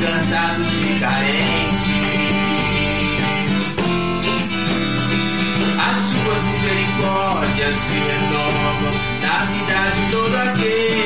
cansados e carentes. As suas misericórdias se renovam na vida de todo aquele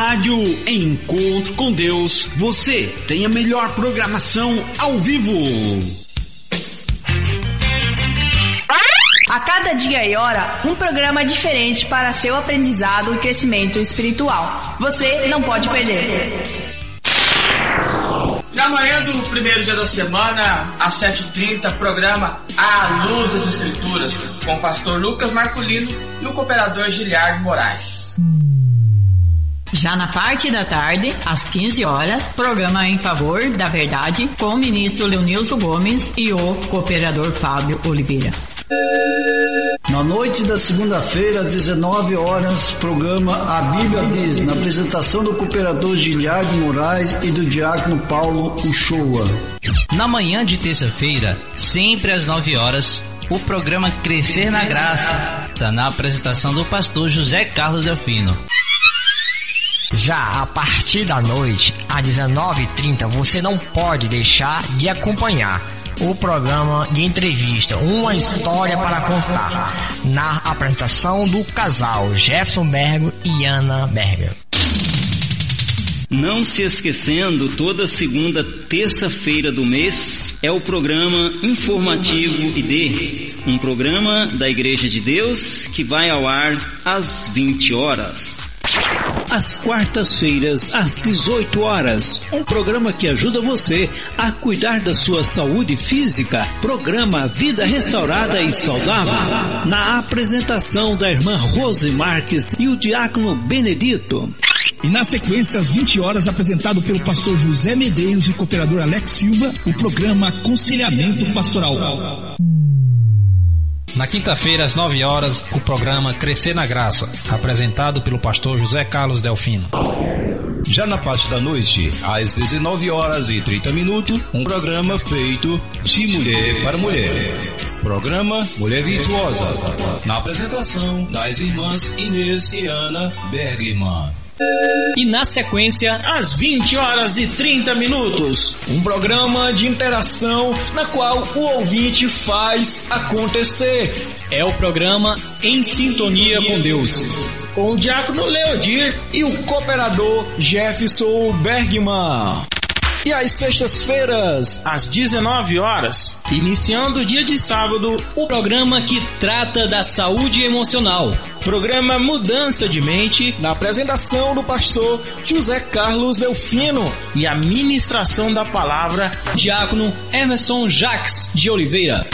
rádio Encontro com Deus, você tem a melhor programação ao vivo. A cada dia e hora, um programa diferente para seu aprendizado e crescimento espiritual. Você não pode perder. Na manhã do primeiro dia da semana, às 7h30, programa A Luz das Escrituras, com o pastor Lucas Marculino e o cooperador Giliardo Moraes. Já na parte da tarde, às 15 horas, programa em favor da verdade com o ministro Leonilson Gomes e o cooperador Fábio Oliveira. Na noite da segunda-feira, às 19 horas, programa A Bíblia Diz, na apresentação do cooperador Giliardo Moraes e do diácono Paulo Uchoa. Na manhã de terça-feira, sempre às 9 horas, o programa Crescer na Graça, está na apresentação do pastor José Carlos Delfino. Já a partir da noite, às 19h30, você não pode deixar de acompanhar o programa de entrevista Uma História para Contar, na apresentação do casal Jefferson Bergo e Ana Berger. Não se esquecendo, toda segunda terça-feira do mês é o programa Informativo ID, um programa da Igreja de Deus que vai ao ar às 20 horas. Às quartas-feiras, às 18 horas, um programa que ajuda você a cuidar da sua saúde física. Programa Vida Restaurada e Saudável. Na apresentação da irmã Rose Marques e o diácono Benedito. E na sequência, às 20 horas, apresentado pelo pastor José Medeiros e cooperador Alex Silva, o programa Aconselhamento Pastoral. Na quinta-feira, às 9 horas, o programa Crescer na Graça, apresentado pelo pastor José Carlos Delfino. Já na parte da noite, às 19 horas e 30 minutos, um programa feito de mulher para mulher. Programa Mulher Virtuosa, na apresentação das irmãs Inês e Ana Bergman. E na sequência, às 20 horas e 30 minutos, um programa de interação na qual o ouvinte faz acontecer. É o programa Em Sintonia com Deus. Com o diácono Leodir e o cooperador Jefferson Bergman. E às sextas-feiras, às 19 horas, iniciando o dia de sábado, o programa que trata da saúde emocional. Programa Mudança de Mente, na apresentação do pastor José Carlos Delfino e a ministração da palavra, Diácono Emerson Jacques de Oliveira.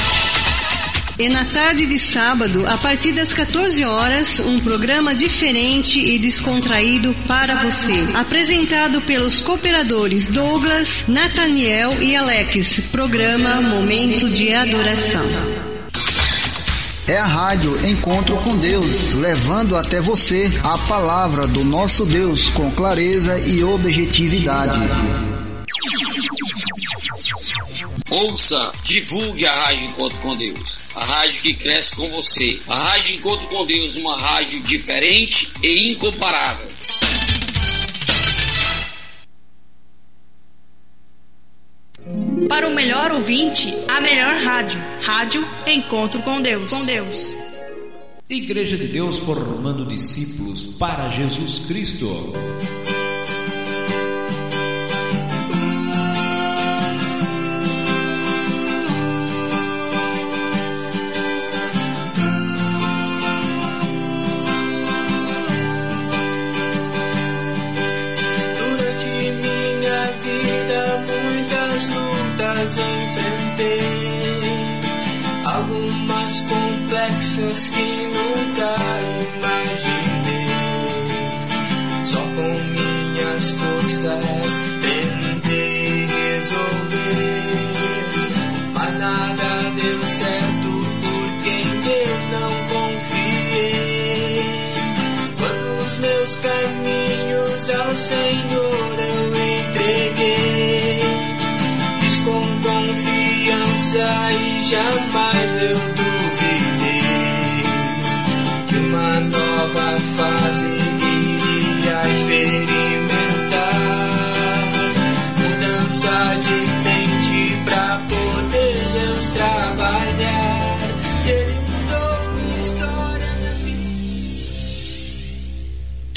E na tarde de sábado, a partir das 14 horas, um programa diferente e descontraído para você. Apresentado pelos cooperadores Douglas, Nathaniel e Alex. Programa Momento de Adoração. É a rádio Encontro com Deus, levando até você a palavra do nosso Deus com clareza e objetividade. Ouça, divulgue a Rádio Encontro com Deus. A rádio que cresce com você. A Rádio Encontro com Deus, uma rádio diferente e incomparável. Para o melhor ouvinte, a melhor rádio. Rádio Encontro com Deus. Com Deus. Igreja de Deus formando discípulos para Jesus Cristo. Complexas que nunca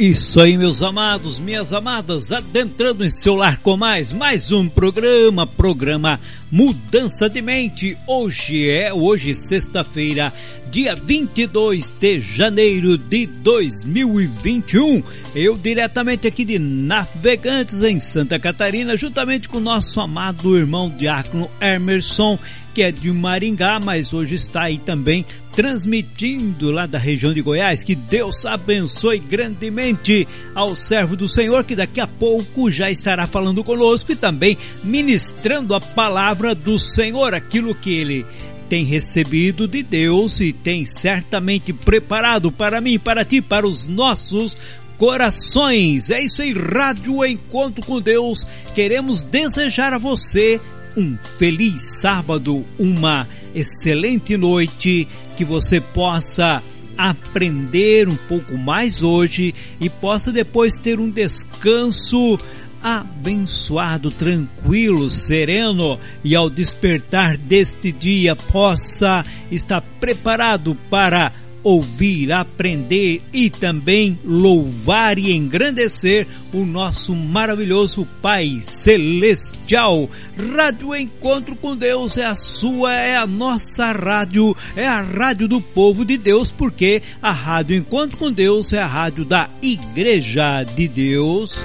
Isso aí, meus amados, minhas amadas, adentrando em seu lar com mais, mais um programa, programa Mudança de Mente. Hoje é, hoje sexta-feira, dia 22 de janeiro de 2021. Eu diretamente aqui de Navegantes em Santa Catarina, juntamente com nosso amado irmão Diácono Emerson, que é de Maringá, mas hoje está aí também transmitindo lá da região de Goiás. Que Deus abençoe grandemente ao servo do Senhor, que daqui a pouco já estará falando conosco e também ministrando a palavra do Senhor, aquilo que ele tem recebido de Deus e tem certamente preparado para mim, para ti, para os nossos corações. É isso aí, Rádio Encontro com Deus. Queremos desejar a você um feliz sábado, uma excelente noite, que você possa aprender um pouco mais hoje e possa depois ter um descanso abençoado, tranquilo, sereno e ao despertar deste dia possa estar preparado para ouvir, aprender e também louvar e engrandecer o nosso maravilhoso Pai Celestial. Rádio Encontro com Deus é a sua, é a nossa rádio, é a rádio do povo de Deus, porque a Rádio Encontro com Deus é a rádio da Igreja de Deus.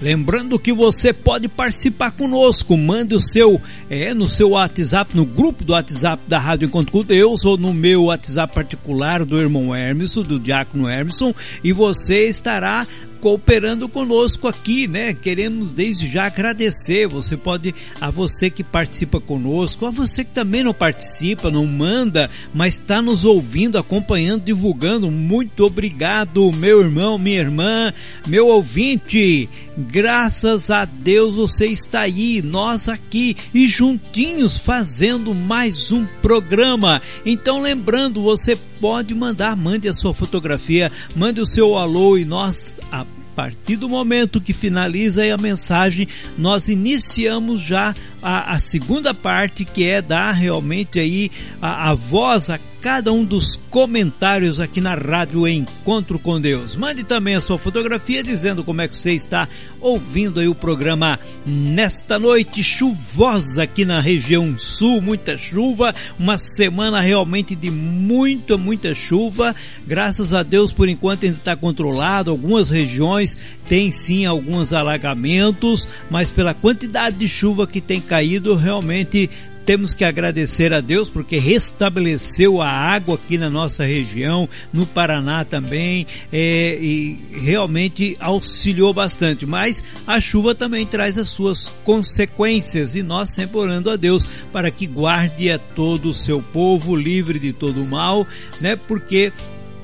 Lembrando que você pode participar conosco, mande o seu é no seu WhatsApp, no grupo do WhatsApp da Rádio Encontro com Deus ou no meu WhatsApp particular do irmão Hermeson, do Diácono Hermeson, e você estará cooperando conosco aqui, né? Queremos desde já agradecer. Você pode, a você que participa conosco, a você que também não participa, não manda, mas está nos ouvindo, acompanhando, divulgando. Muito obrigado, meu irmão, minha irmã, meu ouvinte. Graças a Deus você está aí, nós aqui e juntinhos fazendo mais um programa. Então, lembrando, você pode mandar, mande a sua fotografia, mande o seu alô e nós, a partir do momento que finaliza a mensagem, nós iniciamos já a, a segunda parte que é dar realmente aí a, a voz, a cada um dos comentários aqui na Rádio Encontro com Deus. Mande também a sua fotografia dizendo como é que você está ouvindo aí o programa nesta noite chuvosa aqui na região sul, muita chuva, uma semana realmente de muita, muita chuva. Graças a Deus, por enquanto ainda está controlado. Algumas regiões têm sim alguns alagamentos, mas pela quantidade de chuva que tem caído, realmente temos que agradecer a Deus porque restabeleceu a água aqui na nossa região, no Paraná também, é, e realmente auxiliou bastante. Mas a chuva também traz as suas consequências e nós sempre orando a Deus para que guarde a todo o seu povo livre de todo o mal, né? Porque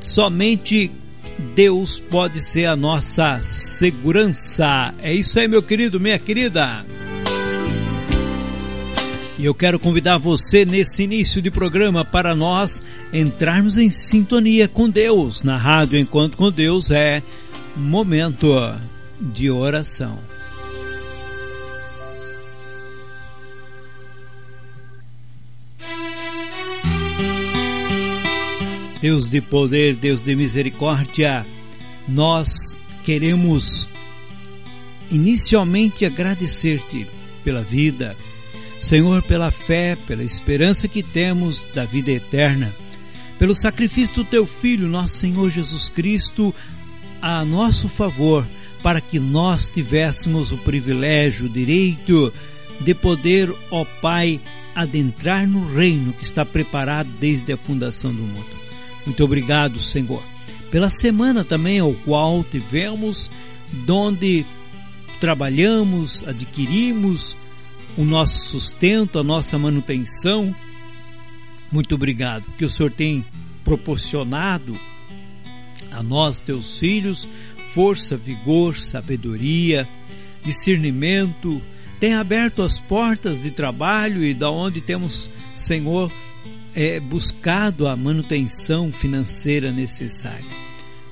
somente Deus pode ser a nossa segurança. É isso aí, meu querido, minha querida. E eu quero convidar você nesse início de programa para nós entrarmos em sintonia com Deus. Na rádio Enquanto com Deus é momento de oração. Deus de poder, Deus de misericórdia, nós queremos inicialmente agradecer-te pela vida, Senhor, pela fé, pela esperança que temos da vida eterna, pelo sacrifício do teu Filho, nosso Senhor Jesus Cristo, a nosso favor, para que nós tivéssemos o privilégio, o direito de poder, ó Pai, adentrar no reino que está preparado desde a fundação do mundo. Muito obrigado, Senhor, pela semana também ao qual tivemos, donde trabalhamos, adquirimos, o nosso sustento, a nossa manutenção. Muito obrigado, que o Senhor tem proporcionado a nós, teus filhos, força, vigor, sabedoria, discernimento, tem aberto as portas de trabalho e da onde temos, Senhor, é, buscado a manutenção financeira necessária.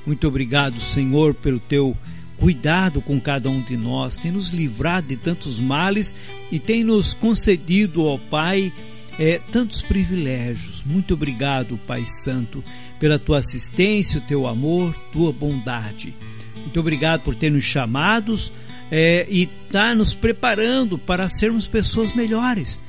Muito obrigado, Senhor, pelo teu cuidado com cada um de nós, tem nos livrado de tantos males e tem nos concedido, ó Pai, é, tantos privilégios. Muito obrigado, Pai Santo, pela tua assistência, o teu amor, tua bondade. Muito obrigado por ter nos chamados é, e tá nos preparando para sermos pessoas melhores.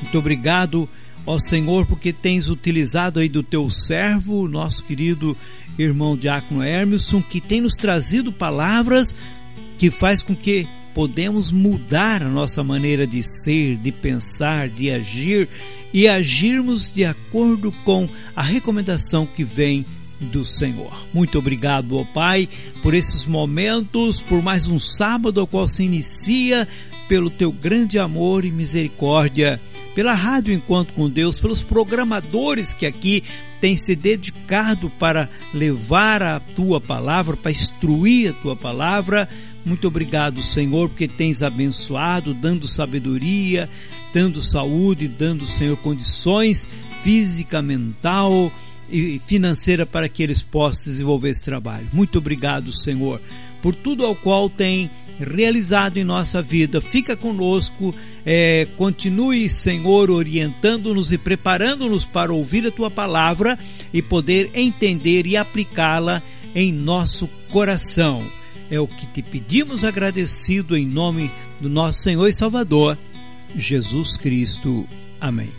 Muito obrigado, ó Senhor, porque tens utilizado aí do teu servo, nosso querido irmão Diácono Hermilson, que tem nos trazido palavras que faz com que podemos mudar a nossa maneira de ser, de pensar, de agir e agirmos de acordo com a recomendação que vem do Senhor. Muito obrigado, ó Pai, por esses momentos, por mais um sábado ao qual se inicia pelo teu grande amor e misericórdia, pela Rádio Enquanto com Deus, pelos programadores que aqui têm se dedicado para levar a tua palavra, para instruir a tua palavra. Muito obrigado, Senhor, porque tens abençoado, dando sabedoria, dando saúde, dando, Senhor, condições física, mental e financeira para que eles possam desenvolver esse trabalho. Muito obrigado, Senhor, por tudo ao qual tem realizado em nossa vida. Fica conosco, é, continue, Senhor, orientando-nos e preparando-nos para ouvir a tua palavra e poder entender e aplicá-la em nosso coração. É o que te pedimos agradecido em nome do nosso Senhor e Salvador, Jesus Cristo. Amém.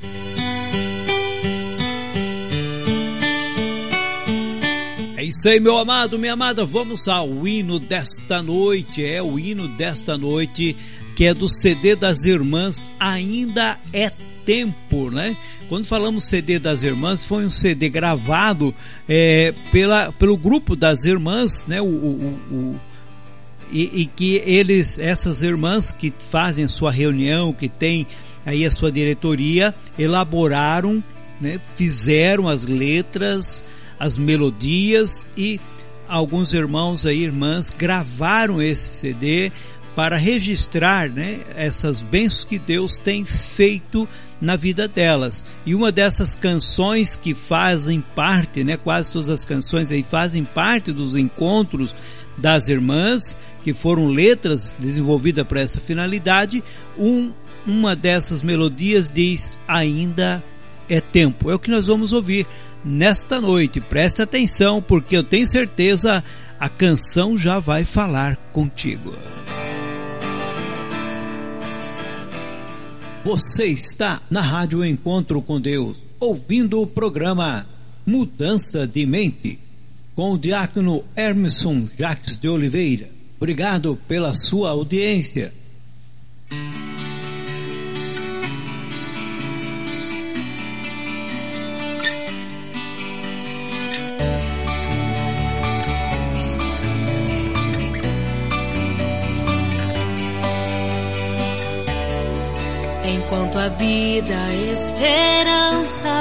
Aí, meu amado, minha amada. Vamos ao hino desta noite. É o hino desta noite, que é do CD das Irmãs Ainda é Tempo, né? Quando falamos CD das Irmãs, foi um CD gravado é, pela, pelo grupo das Irmãs, né? O, o, o e, e, que eles, essas irmãs que fazem sua reunião, que tem aí a sua diretoria, elaboraram, né? Fizeram as letras as melodias e alguns irmãos e irmãs gravaram esse CD para registrar né, essas bênçãos que Deus tem feito na vida delas. E uma dessas canções que fazem parte, né, quase todas as canções aí fazem parte dos encontros das irmãs, que foram letras desenvolvidas para essa finalidade, um, uma dessas melodias diz: Ainda é tempo. É o que nós vamos ouvir nesta noite. Presta atenção, porque eu tenho certeza a canção já vai falar contigo. Você está na Rádio Encontro com Deus, ouvindo o programa Mudança de Mente, com o diácono Hermeson Jacques de Oliveira. Obrigado pela sua audiência. Vida esperança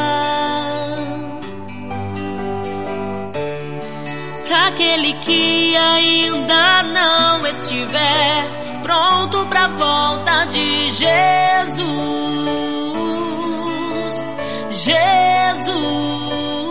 para aquele que ainda não estiver pronto para a volta de Jesus. Jesus.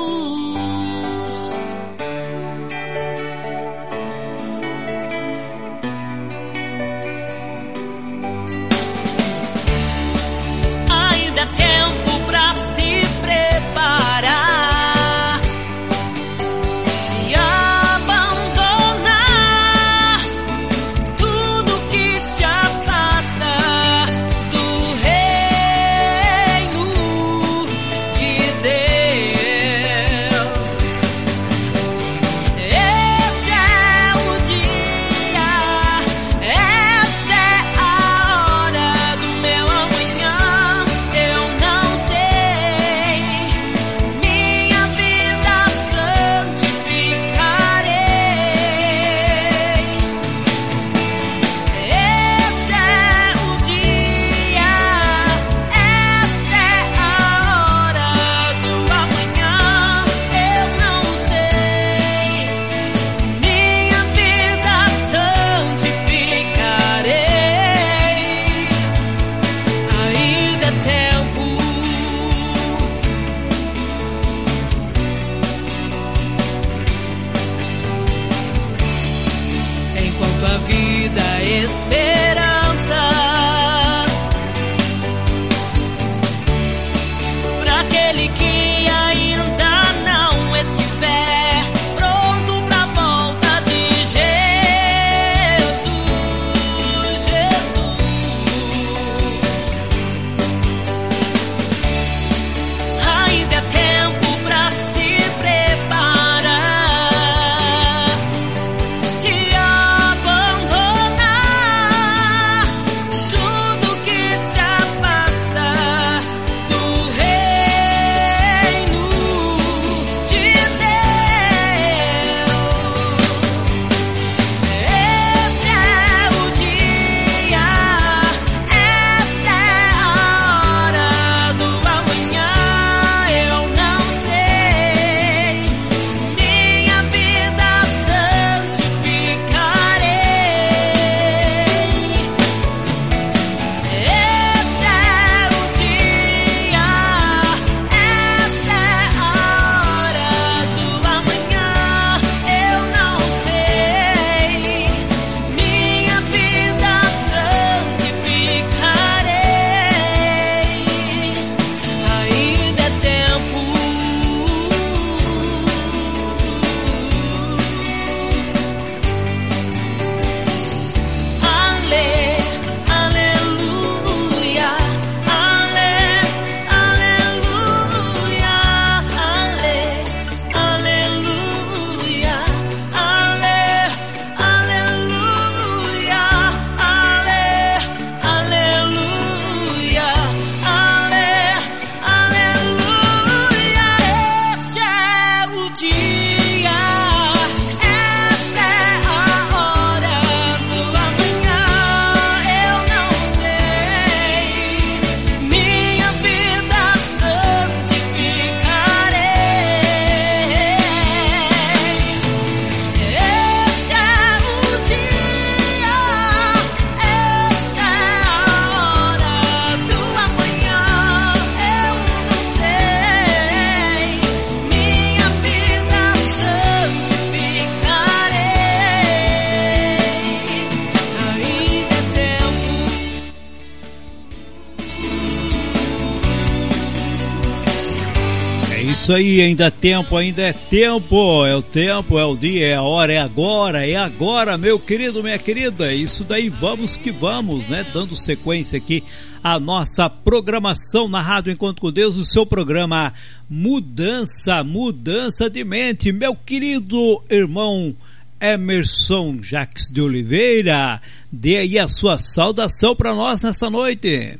Aí, ainda é tempo, ainda é tempo, é o tempo, é o dia, é a hora, é agora, é agora, meu querido, minha querida, é isso daí, vamos que vamos, né, dando sequência aqui a nossa programação na Rádio Encontro com Deus, o seu programa Mudança, Mudança de Mente, meu querido irmão Emerson Jacques de Oliveira, dê aí a sua saudação para nós nessa noite.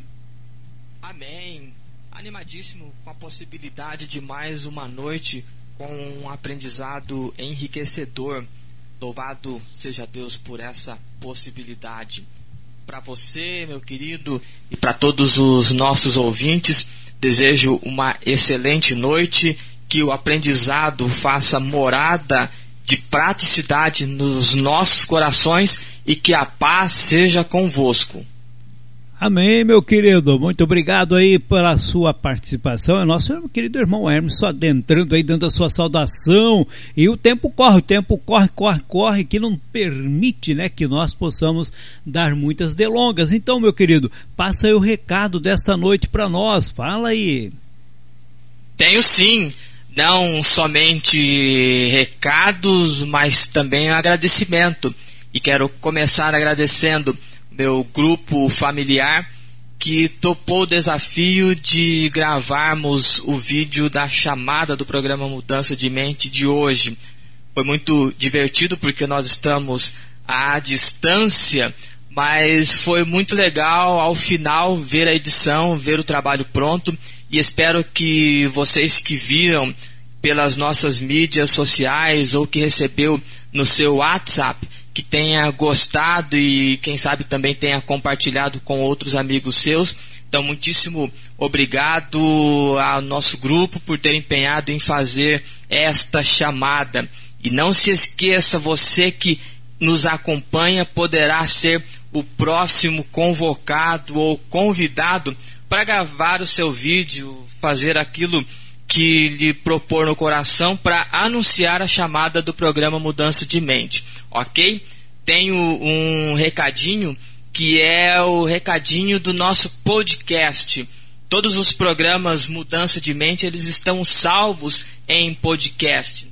Amém, animadíssimo possibilidade de mais uma noite com um aprendizado enriquecedor. Louvado seja Deus por essa possibilidade para você, meu querido, e para todos os nossos ouvintes. Desejo uma excelente noite, que o aprendizado faça morada de praticidade nos nossos corações e que a paz seja convosco. Amém, meu querido. Muito obrigado aí pela sua participação. É nosso querido irmão Hermes só adentrando aí, dando a sua saudação. E o tempo corre, o tempo corre, corre, corre, que não permite, né, que nós possamos dar muitas delongas. Então, meu querido, passa aí o recado desta noite para nós. Fala aí. Tenho sim. Não somente recados, mas também agradecimento. E quero começar agradecendo meu grupo familiar que topou o desafio de gravarmos o vídeo da chamada do programa Mudança de Mente de hoje. Foi muito divertido porque nós estamos à distância, mas foi muito legal ao final ver a edição, ver o trabalho pronto e espero que vocês que viram pelas nossas mídias sociais ou que recebeu no seu WhatsApp que tenha gostado e quem sabe também tenha compartilhado com outros amigos seus. Então, muitíssimo obrigado ao nosso grupo por ter empenhado em fazer esta chamada. E não se esqueça, você que nos acompanha poderá ser o próximo convocado ou convidado para gravar o seu vídeo, fazer aquilo que lhe propor no coração para anunciar a chamada do programa Mudança de Mente ok? Tenho um recadinho que é o recadinho do nosso podcast. Todos os programas Mudança de Mente, eles estão salvos em podcast.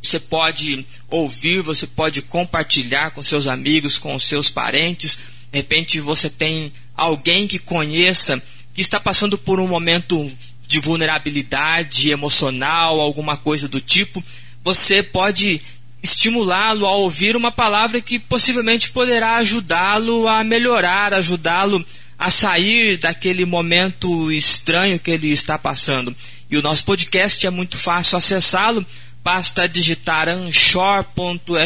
Você pode ouvir, você pode compartilhar com seus amigos, com seus parentes. De repente você tem alguém que conheça que está passando por um momento de vulnerabilidade emocional, alguma coisa do tipo. Você pode estimulá-lo a ouvir uma palavra que possivelmente poderá ajudá-lo a melhorar, ajudá-lo a sair daquele momento estranho que ele está passando. E o nosso podcast é muito fácil acessá-lo, basta digitar anchor.fm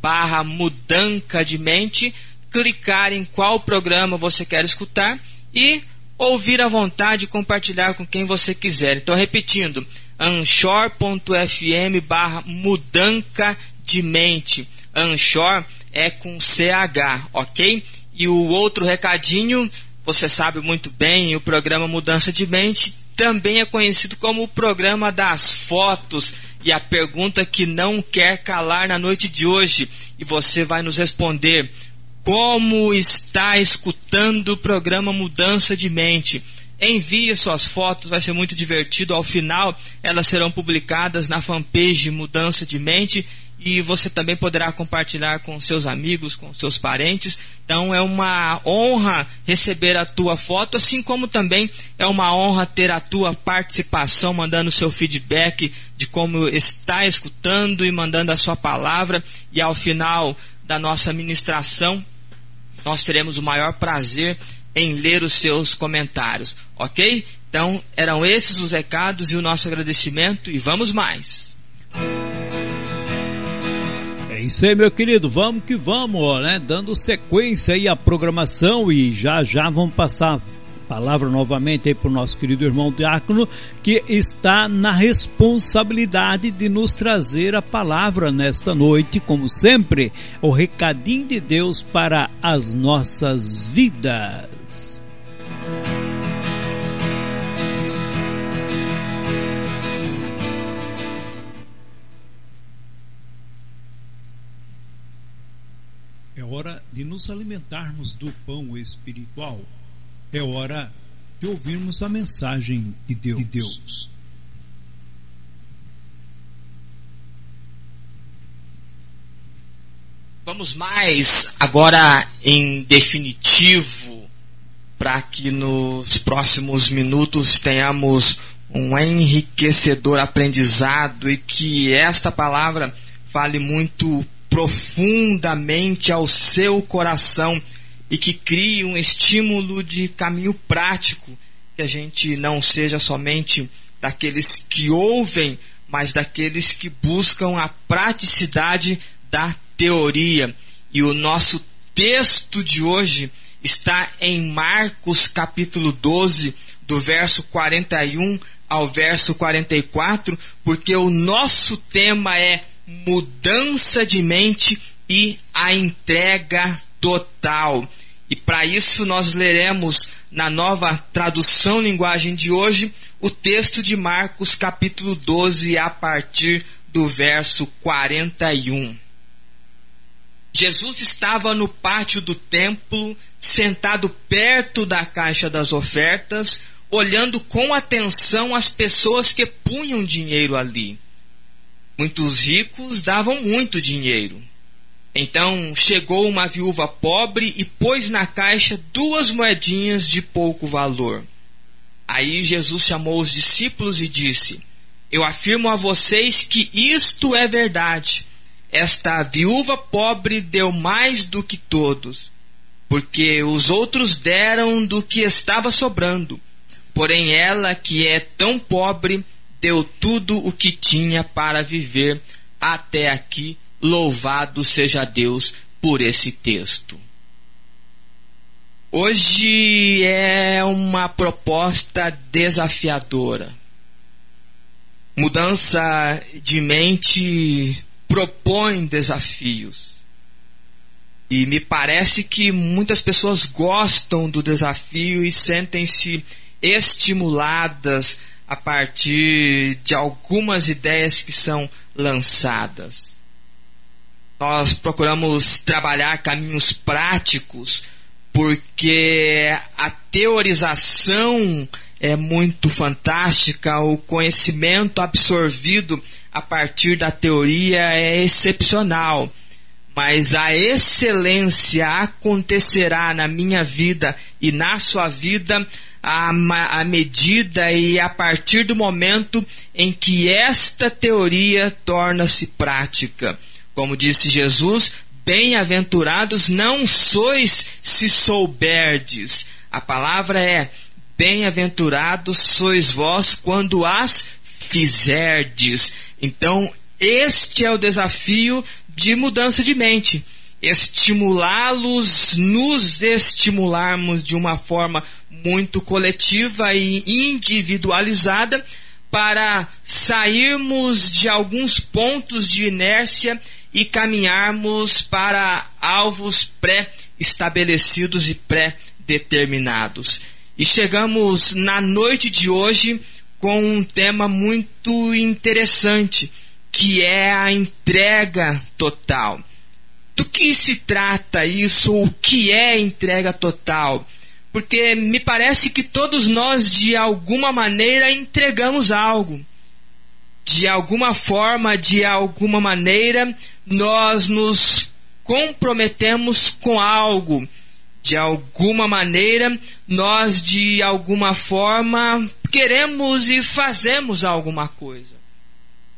barra mudanca de mente, clicar em qual programa você quer escutar e ouvir à vontade e compartilhar com quem você quiser. Então, repetindo, anchor.fm barra mudanca de mente. Anchor é com CH, ok? E o outro recadinho, você sabe muito bem, o programa Mudança de Mente também é conhecido como o programa das fotos. E a pergunta que não quer calar na noite de hoje, e você vai nos responder: como está escutando o programa Mudança de Mente? Envie suas fotos, vai ser muito divertido. Ao final, elas serão publicadas na fanpage Mudança de Mente e você também poderá compartilhar com seus amigos, com seus parentes. Então é uma honra receber a tua foto, assim como também é uma honra ter a tua participação, mandando seu feedback de como está escutando e mandando a sua palavra. E ao final da nossa ministração, nós teremos o maior prazer em ler os seus comentários, ok? Então, eram esses os recados e o nosso agradecimento, e vamos mais. É isso aí, meu querido, vamos que vamos, né? Dando sequência aí à programação e já já vamos passar palavra novamente para o nosso querido irmão Diácono, que está na responsabilidade de nos trazer a palavra nesta noite, como sempre, o recadinho de Deus para as nossas vidas. É hora de nos alimentarmos do pão espiritual. É hora de ouvirmos a mensagem de Deus. De Deus. Vamos mais agora em definitivo para que nos próximos minutos tenhamos um enriquecedor aprendizado e que esta palavra fale muito profundamente ao seu coração e que crie um estímulo de caminho prático, que a gente não seja somente daqueles que ouvem, mas daqueles que buscam a praticidade da teoria. E o nosso texto de hoje está em Marcos capítulo 12, do verso 41 ao verso 44, porque o nosso tema é mudança de mente e a entrega total. E para isso nós leremos na nova tradução linguagem de hoje o texto de Marcos capítulo 12 a partir do verso 41. Jesus estava no pátio do templo, sentado perto da caixa das ofertas, olhando com atenção as pessoas que punham dinheiro ali. Muitos ricos davam muito dinheiro. Então chegou uma viúva pobre e pôs na caixa duas moedinhas de pouco valor. Aí Jesus chamou os discípulos e disse: Eu afirmo a vocês que isto é verdade. Esta viúva pobre deu mais do que todos, porque os outros deram do que estava sobrando Porém, ela, que é tão pobre, deu tudo o que tinha para viver até aqui. Louvado seja Deus por esse texto. Hoje é uma proposta desafiadora. Mudança de mente propõe desafios. E me parece que muitas pessoas gostam do desafio e sentem-se estimuladas a partir de algumas ideias que são lançadas. Nós procuramos trabalhar caminhos práticos porque a teorização é muito fantástica, o conhecimento absorvido a partir da teoria é excepcional. Mas a excelência acontecerá na minha vida e na sua vida à, medida e a partir do momento em que esta teoria torna-se prática. Como disse Jesus, bem-aventurados não sois se souberdes. A palavra é: bem-aventurados sois vós quando as fizerdes. Então, este é o desafio de mudança de mente. Estimulá-los, nos estimularmos de uma forma muito coletiva e individualizada para sairmos de alguns pontos de inércia e caminharmos para alvos pré-estabelecidos e pré-determinados. E chegamos na noite de hoje com um tema muito interessante, que é a entrega total. Do que se trata isso? O que é entrega total? porque me parece que todos nós, de alguma maneira, entregamos algo. De alguma forma, de alguma maneira, nós nos comprometemos com algo. De alguma maneira, nós, de alguma forma, queremos e fazemos alguma coisa.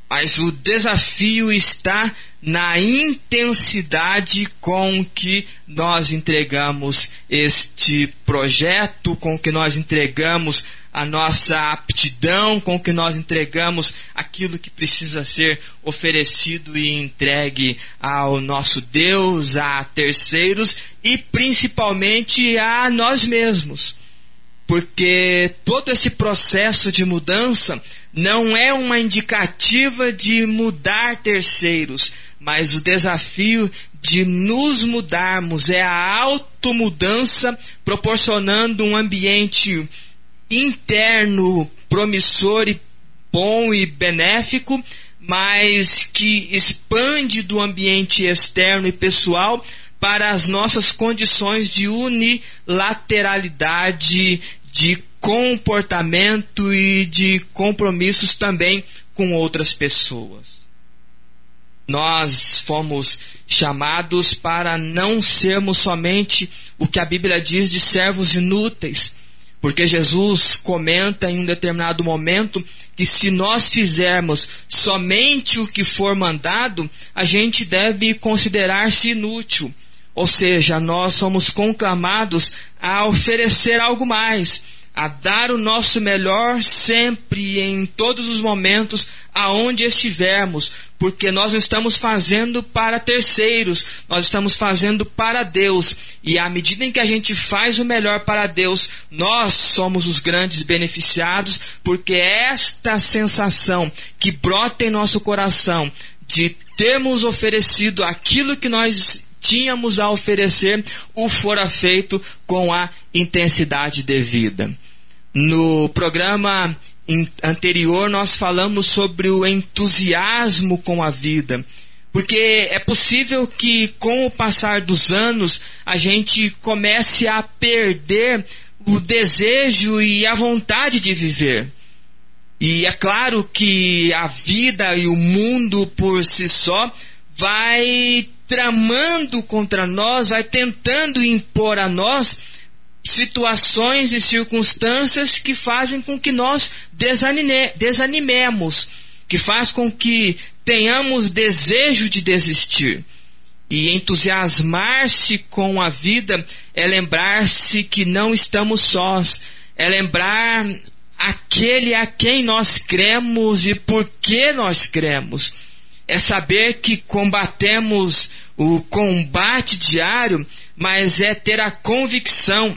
Mas o desafio está na intensidade com que nós entregamos este projeto, com que nós entregamos a nossa aptidão, com que nós entregamos aquilo que precisa ser oferecido e entregue ao nosso Deus, a terceiros e principalmente a nós mesmos. Porque todo esse processo de mudança não é uma indicativa de mudar terceiros, mas o desafio de nos mudarmos é a automudança, proporcionando um ambiente interno promissor e bom e benéfico, mas que expande do ambiente externo e pessoal para as nossas condições de unilateralidade, de comportamento e de compromissos também com outras pessoas. Nós fomos chamados para não sermos somente o que a Bíblia diz de servos inúteis, porque Jesus comenta em um determinado momento que se nós fizermos somente o que for mandado, a gente deve considerar-se inútil. Ou seja, nós somos conclamados a oferecer algo mais, a dar o nosso melhor sempre, em todos os momentos, aonde estivermos, porque nós não estamos fazendo para terceiros, nós estamos fazendo para Deus. E à medida em que a gente faz o melhor para Deus, nós somos os grandes beneficiados, porque esta sensação que brota em nosso coração de termos oferecido aquilo que nós tínhamos a oferecer, o fora feito com a intensidade devida. No programa anterior nós falamos sobre o entusiasmo com a vida. Porque é possível que com o passar dos anos a gente comece a perder o desejo e a vontade de viver. E é claro que a vida e o mundo por si só vai tramando contra nós, vai tentando impor a nós situações e circunstâncias que fazem com que nós desanime, desanimemos, que faz com que tenhamos desejo de desistir. E entusiasmar-se com a vida é lembrar-se que não estamos sós, é lembrar aquele a quem nós cremos e por que nós cremos. É saber que combatemos o combate diário, mas é ter a convicção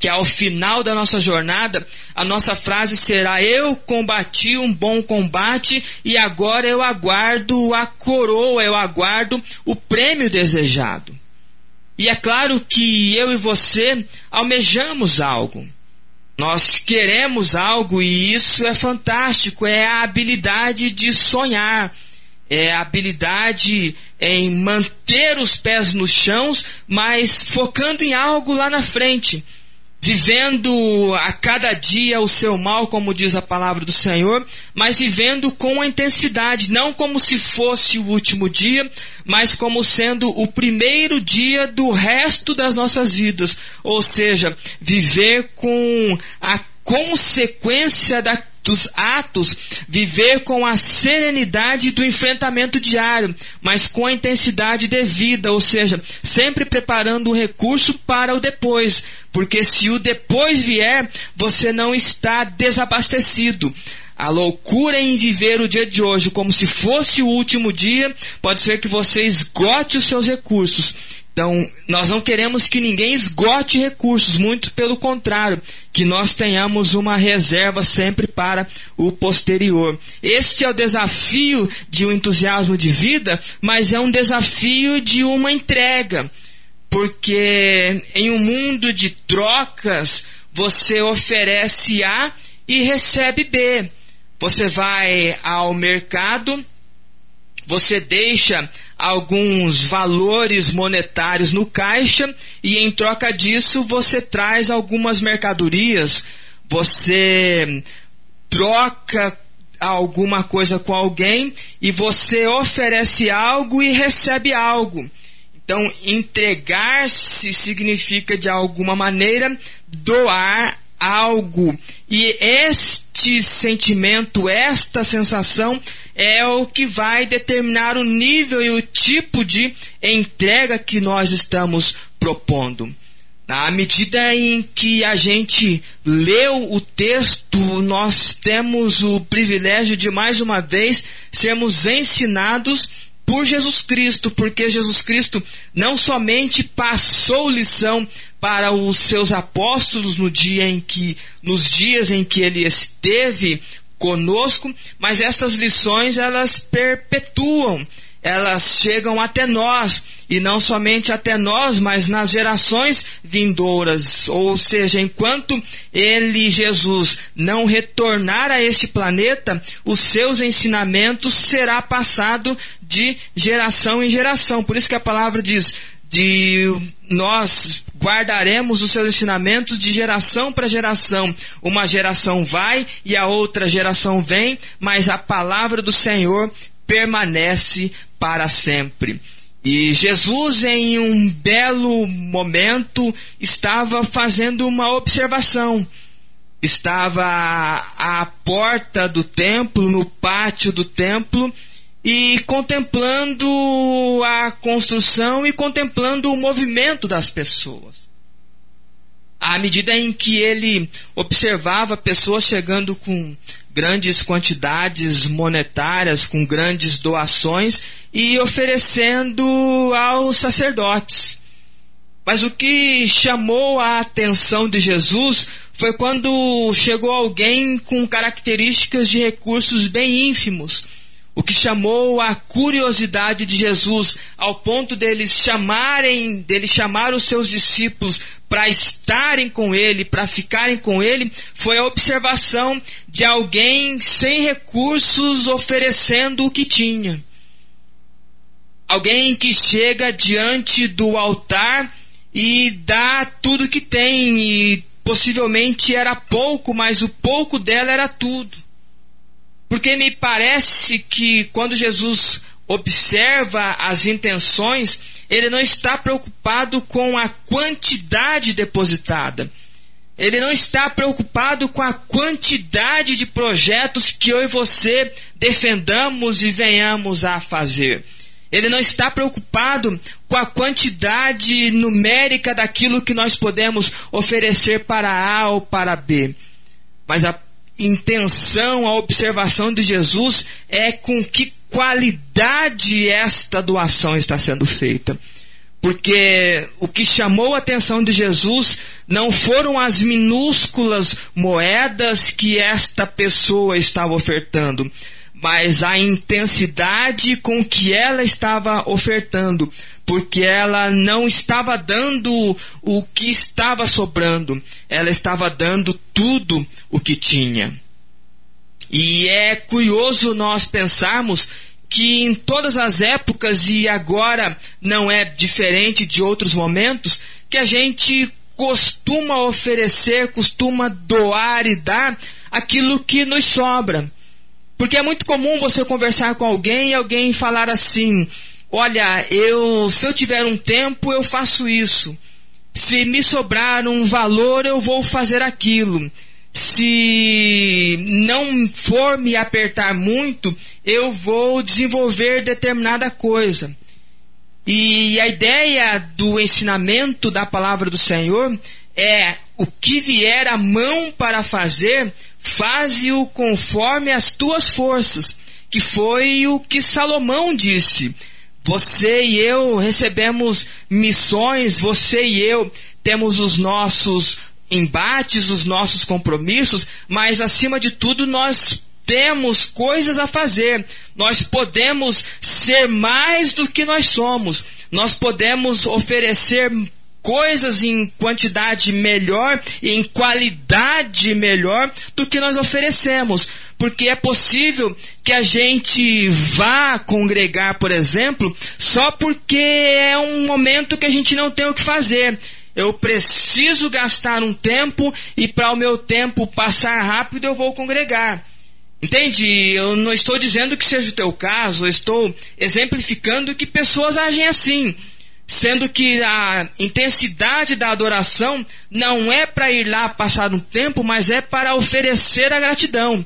que ao final da nossa jornada, a nossa frase será: Eu combati um bom combate e agora eu aguardo a coroa, eu aguardo o prêmio desejado. E é claro que eu e você almejamos algo. Nós queremos algo e isso é fantástico, é a habilidade de sonhar, é habilidade em manter os pés no chão, mas focando em algo lá na frente vivendo a cada dia o seu mal, como diz a palavra do Senhor, mas vivendo com a intensidade, não como se fosse o último dia, mas como sendo o primeiro dia do resto das nossas vidas. Ou seja, viver com a consequência da dos atos, viver com a serenidade do enfrentamento diário, mas com a intensidade devida, ou seja, sempre preparando o recurso para o depois, porque se o depois vier, você não está desabastecido. A loucura em viver o dia de hoje como se fosse o último dia pode ser que você esgote os seus recursos. Então, nós não queremos que ninguém esgote recursos, muito pelo contrário, que nós tenhamos uma reserva sempre para o posterior. Este é o desafio de um entusiasmo de vida, mas é um desafio de uma entrega. Porque em um mundo de trocas, você oferece A e recebe B. Você vai ao mercado, você deixa alguns valores monetários no caixa e em troca disso você traz algumas mercadorias, você troca alguma coisa com alguém e você oferece algo e recebe algo. Então, entregar-se significa de alguma maneira doar algo. E este sentimento, esta sensação é o que vai determinar o nível e o tipo de entrega que nós estamos propondo. À medida em que a gente leu o texto, nós temos o privilégio de mais uma vez sermos ensinados por Jesus Cristo, porque Jesus Cristo não somente passou lição para os seus apóstolos no dia em que nos dias em que ele esteve conosco, mas essas lições elas perpetuam, elas chegam até nós e não somente até nós, mas nas gerações vindouras. Ou seja, enquanto ele, Jesus, não retornar a este planeta, os seus ensinamentos será passado de geração em geração. Por isso que a palavra diz: de nós guardaremos os seus ensinamentos de geração para geração. Uma geração vai e a outra geração vem, mas a palavra do Senhor permanece para sempre. E Jesus, em um belo momento, estava fazendo uma observação. Estava à porta do templo, no pátio do templo, e contemplando a construção e contemplando o movimento das pessoas. À medida em que ele observava pessoas chegando com grandes quantidades monetárias, com grandes doações e oferecendo aos sacerdotes. Mas o que chamou a atenção de Jesus foi quando chegou alguém com características de recursos bem ínfimos. O que chamou a curiosidade de Jesus ao ponto deles chamarem, dele chamar os seus discípulos para estarem com ele, para ficarem com ele, foi a observação de alguém sem recursos oferecendo o que tinha. Alguém que chega diante do altar e dá tudo que tem e possivelmente era pouco, mas o pouco dela era tudo. Porque me parece que quando Jesus observa as intenções, ele não está preocupado com a quantidade depositada. Ele não está preocupado com a quantidade de projetos que eu e você defendamos e venhamos a fazer. Ele não está preocupado com a quantidade numérica daquilo que nós podemos oferecer para A ou para B. Mas a intenção, a observação de Jesus é com que qualidade esta doação está sendo feita. Porque o que chamou a atenção de Jesus não foram as minúsculas moedas que esta pessoa estava ofertando, mas a intensidade com que ela estava ofertando, porque ela não estava dando o que estava sobrando, ela estava dando tudo o que tinha. E é curioso nós pensarmos que em todas as épocas e agora não é diferente de outros momentos, que a gente costuma oferecer, costuma doar e dar aquilo que nos sobra. Porque é muito comum você conversar com alguém e alguém falar assim: "Olha, eu se eu tiver um tempo, eu faço isso. Se me sobrar um valor, eu vou fazer aquilo. Se não for me apertar muito, eu vou desenvolver determinada coisa." E a ideia do ensinamento da palavra do Senhor é o que vier a mão para fazer, faze-o conforme as tuas forças, que foi o que Salomão disse. Você e eu recebemos missões, você e eu temos os nossos embates, os nossos compromissos, mas acima de tudo nós temos coisas a fazer. Nós podemos ser mais do que nós somos. Nós podemos oferecer coisas em quantidade melhor e em qualidade melhor do que nós oferecemos. Porque é possível que a gente vá congregar, por exemplo, só porque é um momento que a gente não tem o que fazer. Eu preciso gastar um tempo e para o meu tempo passar rápido eu vou congregar. Entende? Eu não estou dizendo que seja o teu caso, eu estou exemplificando que pessoas agem assim. Sendo que a intensidade da adoração não é para ir lá passar um tempo, mas é para oferecer a gratidão.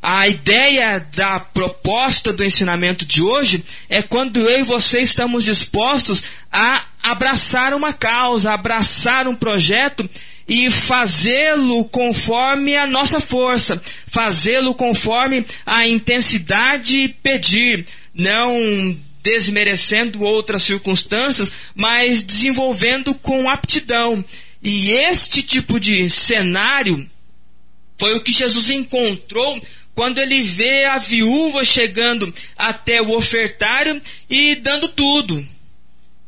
A ideia da proposta do ensinamento de hoje é quando eu e você estamos dispostos a abraçar uma causa, abraçar um projeto e fazê-lo conforme a nossa força, fazê-lo conforme a intensidade pedir, não desmerecendo outras circunstâncias, mas desenvolvendo com aptidão. E este tipo de cenário foi o que Jesus encontrou quando ele vê a viúva chegando até o ofertário e dando tudo.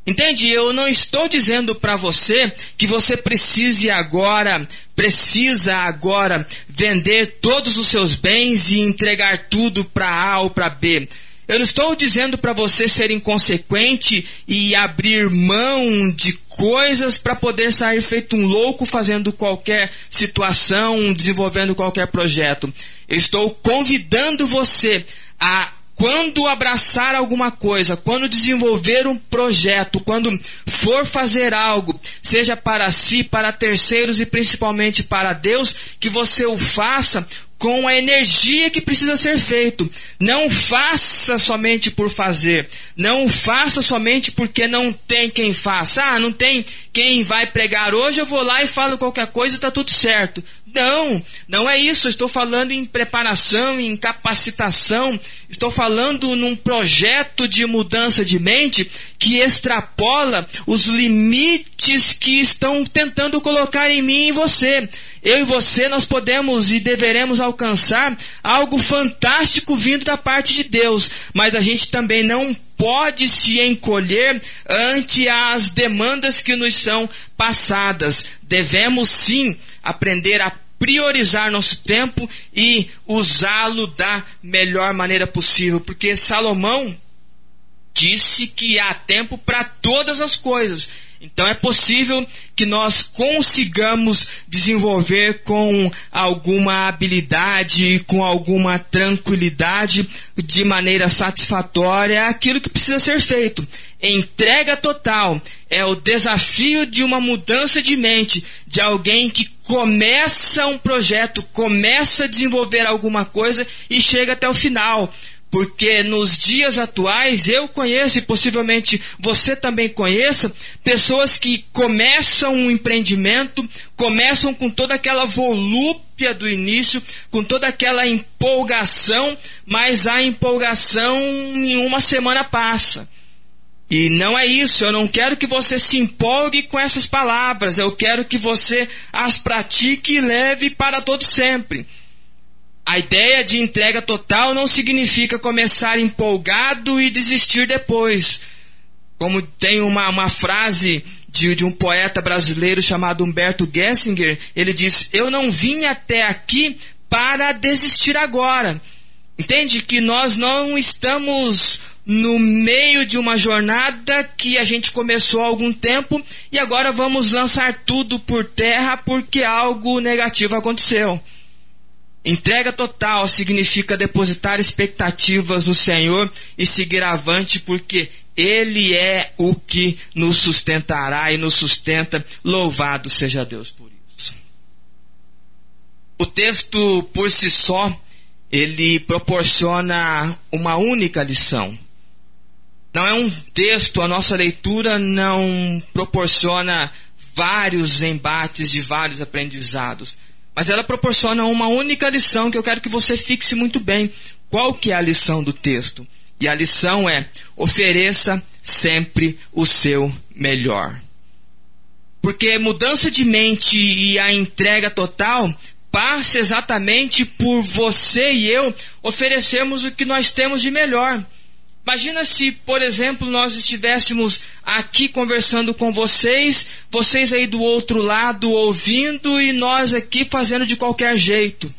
Entende? Eu não estou dizendo para você que você precise agora, precisa agora vender todos os seus bens e entregar tudo para A ou para B. Eu não estou dizendo para você ser inconsequente e abrir mão de coisas para poder sair feito um louco fazendo qualquer situação, desenvolvendo qualquer projeto. Eu estou convidando você a quando abraçar alguma coisa, quando desenvolver um projeto, quando for fazer algo, seja para si, para terceiros e principalmente para Deus, que você o faça com a energia que precisa ser feito. Não faça somente por fazer. Não faça somente porque não tem quem faça. Ah, não tem quem vai pregar hoje, eu vou lá e falo qualquer coisa e está tudo certo. Não, não é isso. estou falando em preparação, em capacitação. Estou falando num projeto de mudança de mente que extrapola os limites que estão tentando colocar em mim e em você. Eu e você nós podemos e deveremos alcançar algo fantástico vindo da parte de Deus, mas a gente também não pode se encolher ante as demandas que nos são passadas. Devemos sim aprender a priorizar nosso tempo e usá-lo da melhor maneira possível, porque Salomão disse que há tempo para todas as coisas. Então é possível que nós consigamos desenvolver com alguma habilidade, com alguma tranquilidade, de maneira satisfatória, aquilo que precisa ser feito. Entrega total é o desafio de uma mudança de mente, de alguém que começa um projeto, começa a desenvolver alguma coisa e chega até o final. Porque nos dias atuais eu conheço e possivelmente você também conheça pessoas que começam um empreendimento, começam com toda aquela volúpia do início, com toda aquela empolgação, mas a empolgação em uma semana passa. E não é isso, eu não quero que você se empolgue com essas palavras, eu quero que você as pratique e leve para todo sempre. A ideia de entrega total não significa começar empolgado e desistir depois. Como tem uma, uma frase de, de um poeta brasileiro chamado Humberto Gessinger, ele diz: Eu não vim até aqui para desistir agora. Entende que nós não estamos no meio de uma jornada que a gente começou há algum tempo e agora vamos lançar tudo por terra porque algo negativo aconteceu. Entrega total significa depositar expectativas no Senhor e seguir avante, porque Ele é o que nos sustentará e nos sustenta. Louvado seja Deus por isso. O texto por si só, ele proporciona uma única lição. Não é um texto, a nossa leitura não proporciona vários embates de vários aprendizados mas ela proporciona uma única lição que eu quero que você fixe muito bem. Qual que é a lição do texto? E a lição é: ofereça sempre o seu melhor. Porque mudança de mente e a entrega total passa exatamente por você e eu oferecermos o que nós temos de melhor. Imagina se, por exemplo, nós estivéssemos aqui conversando com vocês, vocês aí do outro lado ouvindo e nós aqui fazendo de qualquer jeito.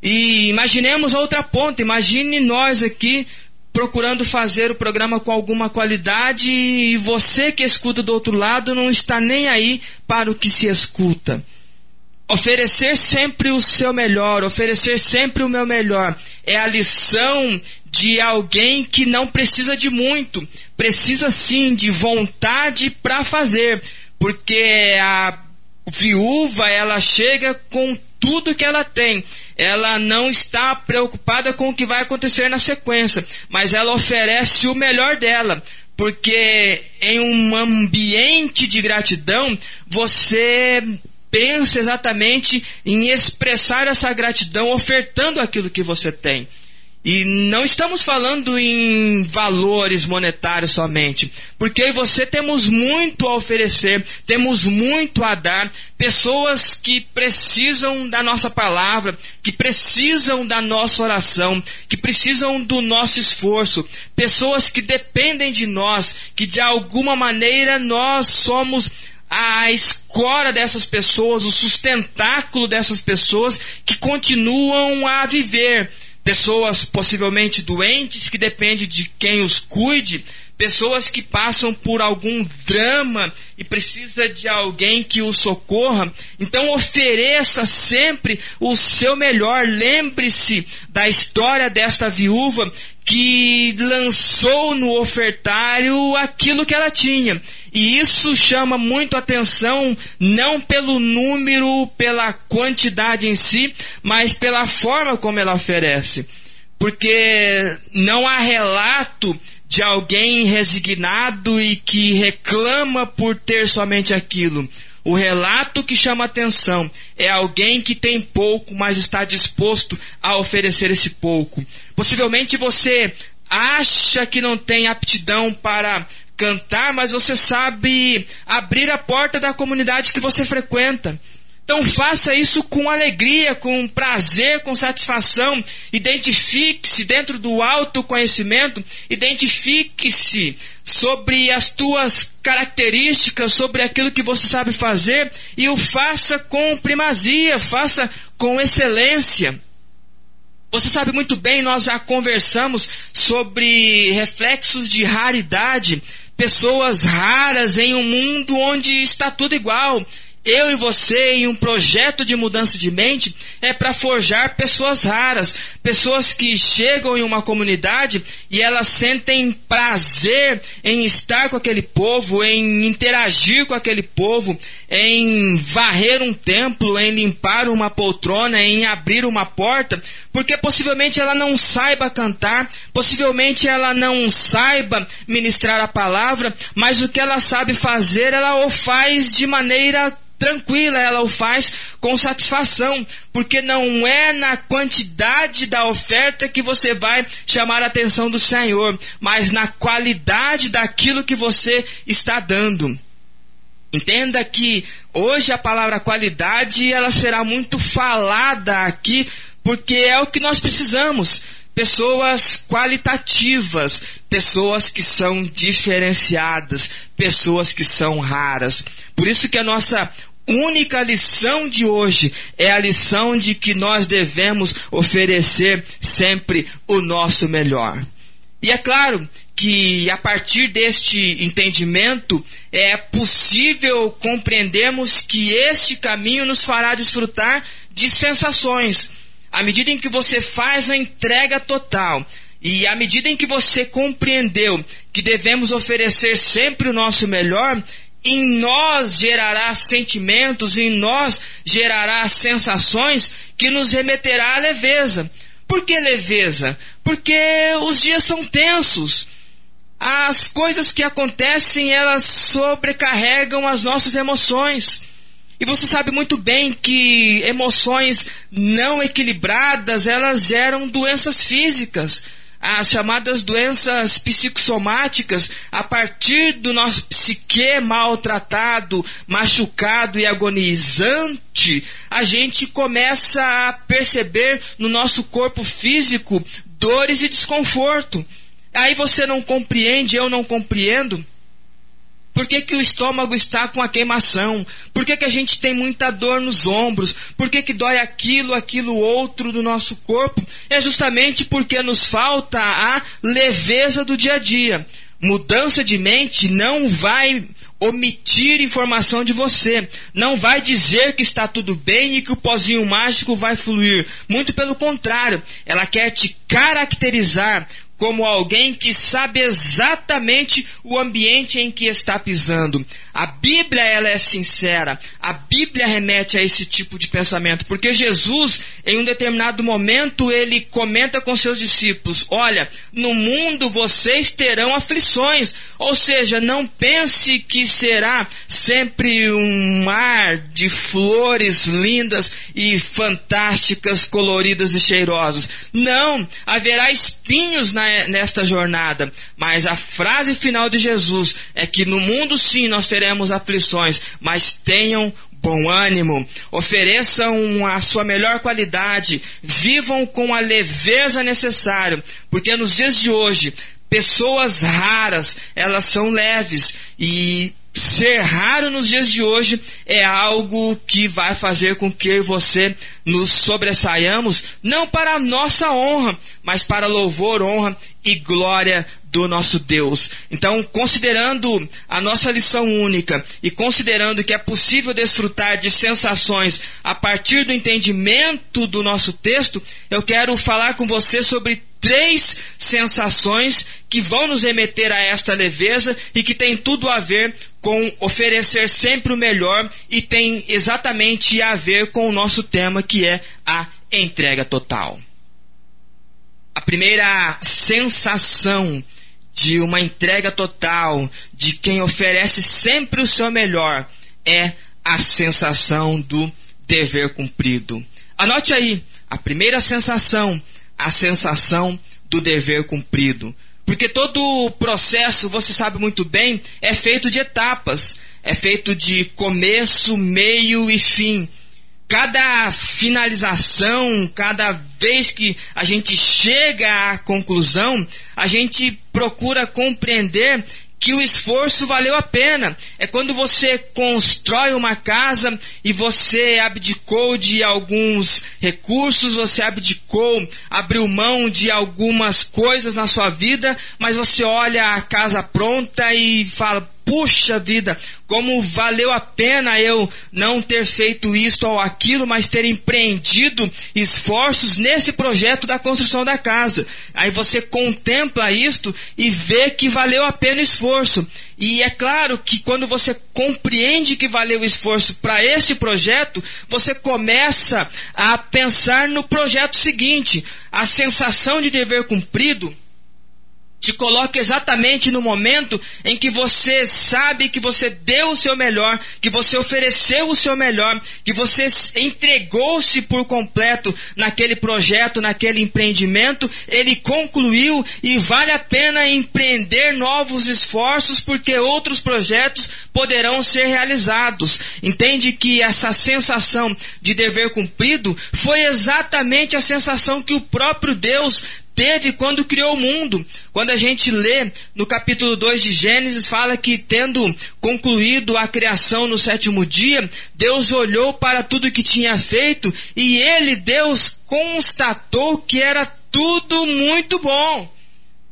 E imaginemos a outra ponta, imagine nós aqui procurando fazer o programa com alguma qualidade e você que escuta do outro lado não está nem aí para o que se escuta. Oferecer sempre o seu melhor, oferecer sempre o meu melhor, é a lição de alguém que não precisa de muito, precisa sim de vontade para fazer, porque a viúva ela chega com tudo que ela tem. Ela não está preocupada com o que vai acontecer na sequência, mas ela oferece o melhor dela porque em um ambiente de gratidão você pensa exatamente em expressar essa gratidão ofertando aquilo que você tem. E não estamos falando em valores monetários somente, porque eu e você temos muito a oferecer, temos muito a dar, pessoas que precisam da nossa palavra, que precisam da nossa oração, que precisam do nosso esforço, pessoas que dependem de nós, que de alguma maneira nós somos a escora dessas pessoas, o sustentáculo dessas pessoas que continuam a viver pessoas possivelmente doentes que dependem de quem os cuide, pessoas que passam por algum drama e precisa de alguém que os socorra. Então ofereça sempre o seu melhor. Lembre-se da história desta viúva que lançou no ofertário aquilo que ela tinha. E isso chama muito atenção, não pelo número, pela quantidade em si, mas pela forma como ela oferece. Porque não há relato de alguém resignado e que reclama por ter somente aquilo. O relato que chama atenção é alguém que tem pouco, mas está disposto a oferecer esse pouco. Possivelmente você acha que não tem aptidão para cantar, mas você sabe abrir a porta da comunidade que você frequenta. Então faça isso com alegria, com prazer, com satisfação. Identifique-se dentro do autoconhecimento, identifique-se sobre as tuas características, sobre aquilo que você sabe fazer e o faça com primazia, faça com excelência. Você sabe muito bem, nós já conversamos sobre reflexos de raridade, pessoas raras em um mundo onde está tudo igual eu e você em um projeto de mudança de mente é para forjar pessoas raras, pessoas que chegam em uma comunidade e elas sentem prazer em estar com aquele povo, em interagir com aquele povo, em varrer um templo, em limpar uma poltrona, em abrir uma porta, porque possivelmente ela não saiba cantar, possivelmente ela não saiba ministrar a palavra, mas o que ela sabe fazer, ela o faz de maneira tranquila, ela o faz com satisfação, porque não é na quantidade da oferta que você vai chamar a atenção do Senhor, mas na qualidade daquilo que você está dando. Entenda que hoje a palavra qualidade ela será muito falada aqui, porque é o que nós precisamos. Pessoas qualitativas, pessoas que são diferenciadas, pessoas que são raras. Por isso que a nossa única lição de hoje é a lição de que nós devemos oferecer sempre o nosso melhor. E é claro que a partir deste entendimento é possível compreendermos que este caminho nos fará desfrutar de sensações. À medida em que você faz a entrega total e à medida em que você compreendeu que devemos oferecer sempre o nosso melhor, em nós gerará sentimentos, em nós gerará sensações que nos remeterá à leveza. Por que leveza? Porque os dias são tensos. As coisas que acontecem, elas sobrecarregam as nossas emoções. E você sabe muito bem que emoções não equilibradas, elas geram doenças físicas as chamadas doenças psicossomáticas, a partir do nosso psique maltratado, machucado e agonizante, a gente começa a perceber no nosso corpo físico dores e desconforto. Aí você não compreende, eu não compreendo por que, que o estômago está com a queimação? Por que, que a gente tem muita dor nos ombros? Por que, que dói aquilo, aquilo outro do nosso corpo? É justamente porque nos falta a leveza do dia a dia. Mudança de mente não vai omitir informação de você. Não vai dizer que está tudo bem e que o pozinho mágico vai fluir. Muito pelo contrário, ela quer te caracterizar como alguém que sabe exatamente o ambiente em que está pisando. A Bíblia ela é sincera. A Bíblia remete a esse tipo de pensamento, porque Jesus, em um determinado momento, ele comenta com seus discípulos: "Olha, no mundo vocês terão aflições, ou seja, não pense que será sempre um mar de flores lindas e fantásticas, coloridas e cheirosas. Não, haverá espinhos na nesta jornada. Mas a frase final de Jesus é que no mundo sim nós teremos aflições, mas tenham bom ânimo, ofereçam a sua melhor qualidade, vivam com a leveza necessária, porque nos dias de hoje, pessoas raras, elas são leves e ser raro nos dias de hoje é algo que vai fazer com que eu e você nos sobressaiamos, não para a nossa honra, mas para louvor, honra e glória do nosso Deus. Então, considerando a nossa lição única e considerando que é possível desfrutar de sensações a partir do entendimento do nosso texto, eu quero falar com você sobre três sensações que vão nos remeter a esta leveza e que tem tudo a ver com oferecer sempre o melhor e tem exatamente a ver com o nosso tema que é a entrega total. A primeira sensação de uma entrega total, de quem oferece sempre o seu melhor, é a sensação do dever cumprido. Anote aí, a primeira sensação, a sensação do dever cumprido. Porque todo o processo, você sabe muito bem, é feito de etapas, é feito de começo, meio e fim. Cada finalização, cada vez que a gente chega à conclusão, a gente procura compreender que o esforço valeu a pena. É quando você constrói uma casa e você abdicou de alguns recursos, você abdicou, abriu mão de algumas coisas na sua vida, mas você olha a casa pronta e fala: puxa vida, como valeu a pena eu não ter feito isto ou aquilo, mas ter empreendido esforços nesse projeto da construção da casa. Aí você contempla isto e vê que valeu a pena o esforço. E é claro que quando você compreende que valeu o esforço para esse projeto, você começa a pensar no projeto seguinte. A sensação de dever cumprido te coloca exatamente no momento em que você sabe que você deu o seu melhor, que você ofereceu o seu melhor, que você entregou-se por completo naquele projeto, naquele empreendimento, ele concluiu e vale a pena empreender novos esforços porque outros projetos poderão ser realizados. Entende que essa sensação de dever cumprido foi exatamente a sensação que o próprio Deus teve quando criou o mundo. Quando a gente lê no capítulo 2 de Gênesis, fala que tendo concluído a criação no sétimo dia, Deus olhou para tudo que tinha feito e ele, Deus, constatou que era tudo muito bom.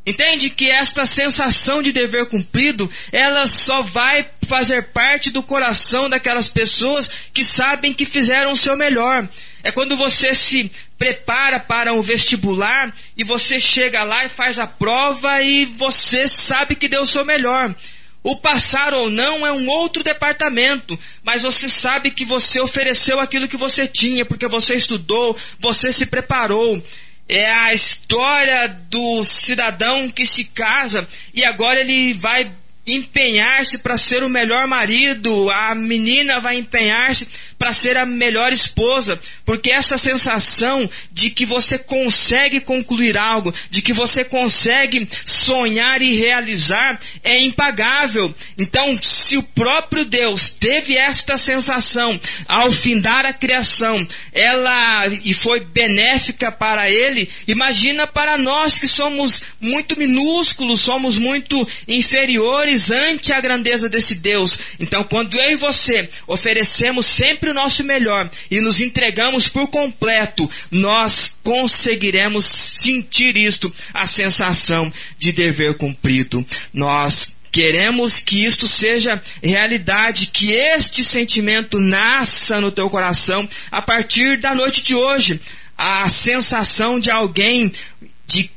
Entende que esta sensação de dever cumprido, ela só vai fazer parte do coração daquelas pessoas que sabem que fizeram o seu melhor. É quando você se prepara para um vestibular e você chega lá e faz a prova e você sabe que deu o seu melhor. O passar ou não é um outro departamento, mas você sabe que você ofereceu aquilo que você tinha, porque você estudou, você se preparou. É a história do cidadão que se casa e agora ele vai empenhar-se para ser o melhor marido, a menina vai empenhar-se para ser a melhor esposa, porque essa sensação de que você consegue concluir algo, de que você consegue sonhar e realizar é impagável. Então, se o próprio Deus teve esta sensação ao findar a criação, ela e foi benéfica para ele, imagina para nós que somos muito minúsculos, somos muito inferiores ante a grandeza desse Deus. Então, quando eu e você oferecemos sempre o nosso melhor e nos entregamos por completo, nós conseguiremos sentir isto, a sensação de dever cumprido. Nós Queremos que isto seja realidade, que este sentimento nasça no teu coração a partir da noite de hoje. A sensação de alguém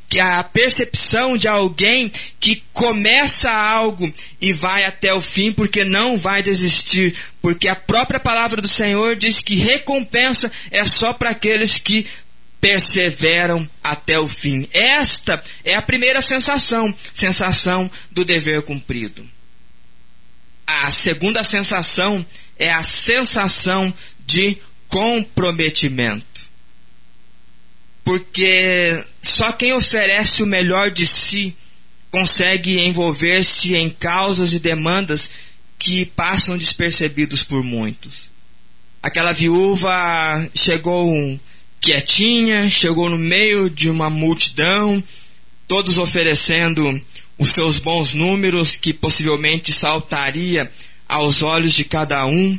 que a percepção de alguém que começa algo e vai até o fim porque não vai desistir, porque a própria palavra do Senhor diz que recompensa é só para aqueles que perseveram até o fim. Esta é a primeira sensação, sensação do dever cumprido. A segunda sensação é a sensação de comprometimento. Porque só quem oferece o melhor de si consegue envolver-se em causas e demandas que passam despercebidos por muitos. Aquela viúva chegou quietinha, chegou no meio de uma multidão, todos oferecendo os seus bons números que possivelmente saltaria aos olhos de cada um,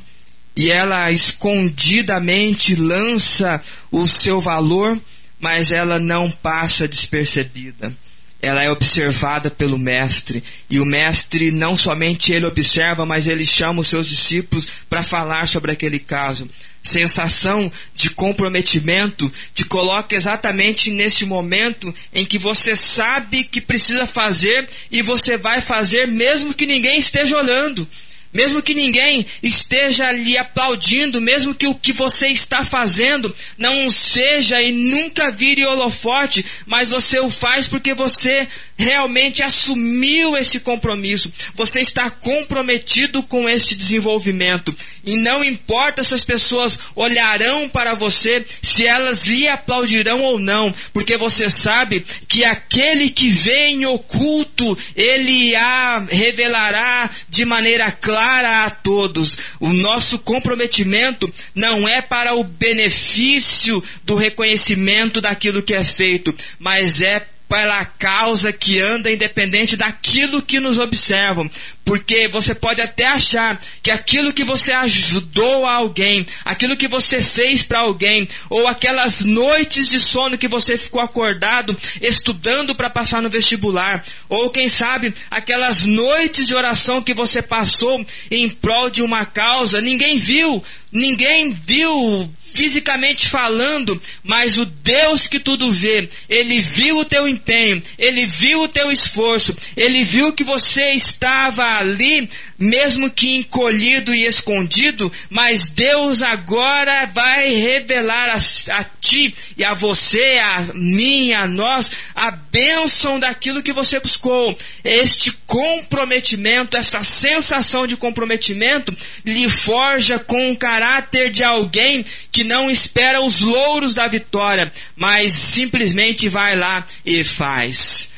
e ela escondidamente lança o seu valor mas ela não passa despercebida. Ela é observada pelo mestre, e o mestre não somente ele observa, mas ele chama os seus discípulos para falar sobre aquele caso. sensação de comprometimento te coloca exatamente nesse momento em que você sabe que precisa fazer e você vai fazer mesmo que ninguém esteja olhando. Mesmo que ninguém esteja lhe aplaudindo, mesmo que o que você está fazendo não seja e nunca vire holofote, mas você o faz porque você realmente assumiu esse compromisso. Você está comprometido com este desenvolvimento. E não importa se as pessoas olharão para você, se elas lhe aplaudirão ou não, porque você sabe que aquele que vem em oculto, ele a revelará de maneira clara a todos. O nosso comprometimento não é para o benefício do reconhecimento daquilo que é feito, mas é pela causa que anda independente daquilo que nos observam. Porque você pode até achar que aquilo que você ajudou a alguém, aquilo que você fez para alguém, ou aquelas noites de sono que você ficou acordado estudando para passar no vestibular, ou quem sabe aquelas noites de oração que você passou em prol de uma causa, ninguém viu, ninguém viu fisicamente falando, mas o Deus que tudo vê, ele viu o teu empenho, ele viu o teu esforço, ele viu que você estava ali, mesmo que encolhido e escondido, mas Deus agora vai revelar a, a ti e a você, a mim, a nós, a bênção daquilo que você buscou. Este comprometimento, essa sensação de comprometimento, lhe forja com o caráter de alguém que não espera os louros da vitória, mas simplesmente vai lá e faz.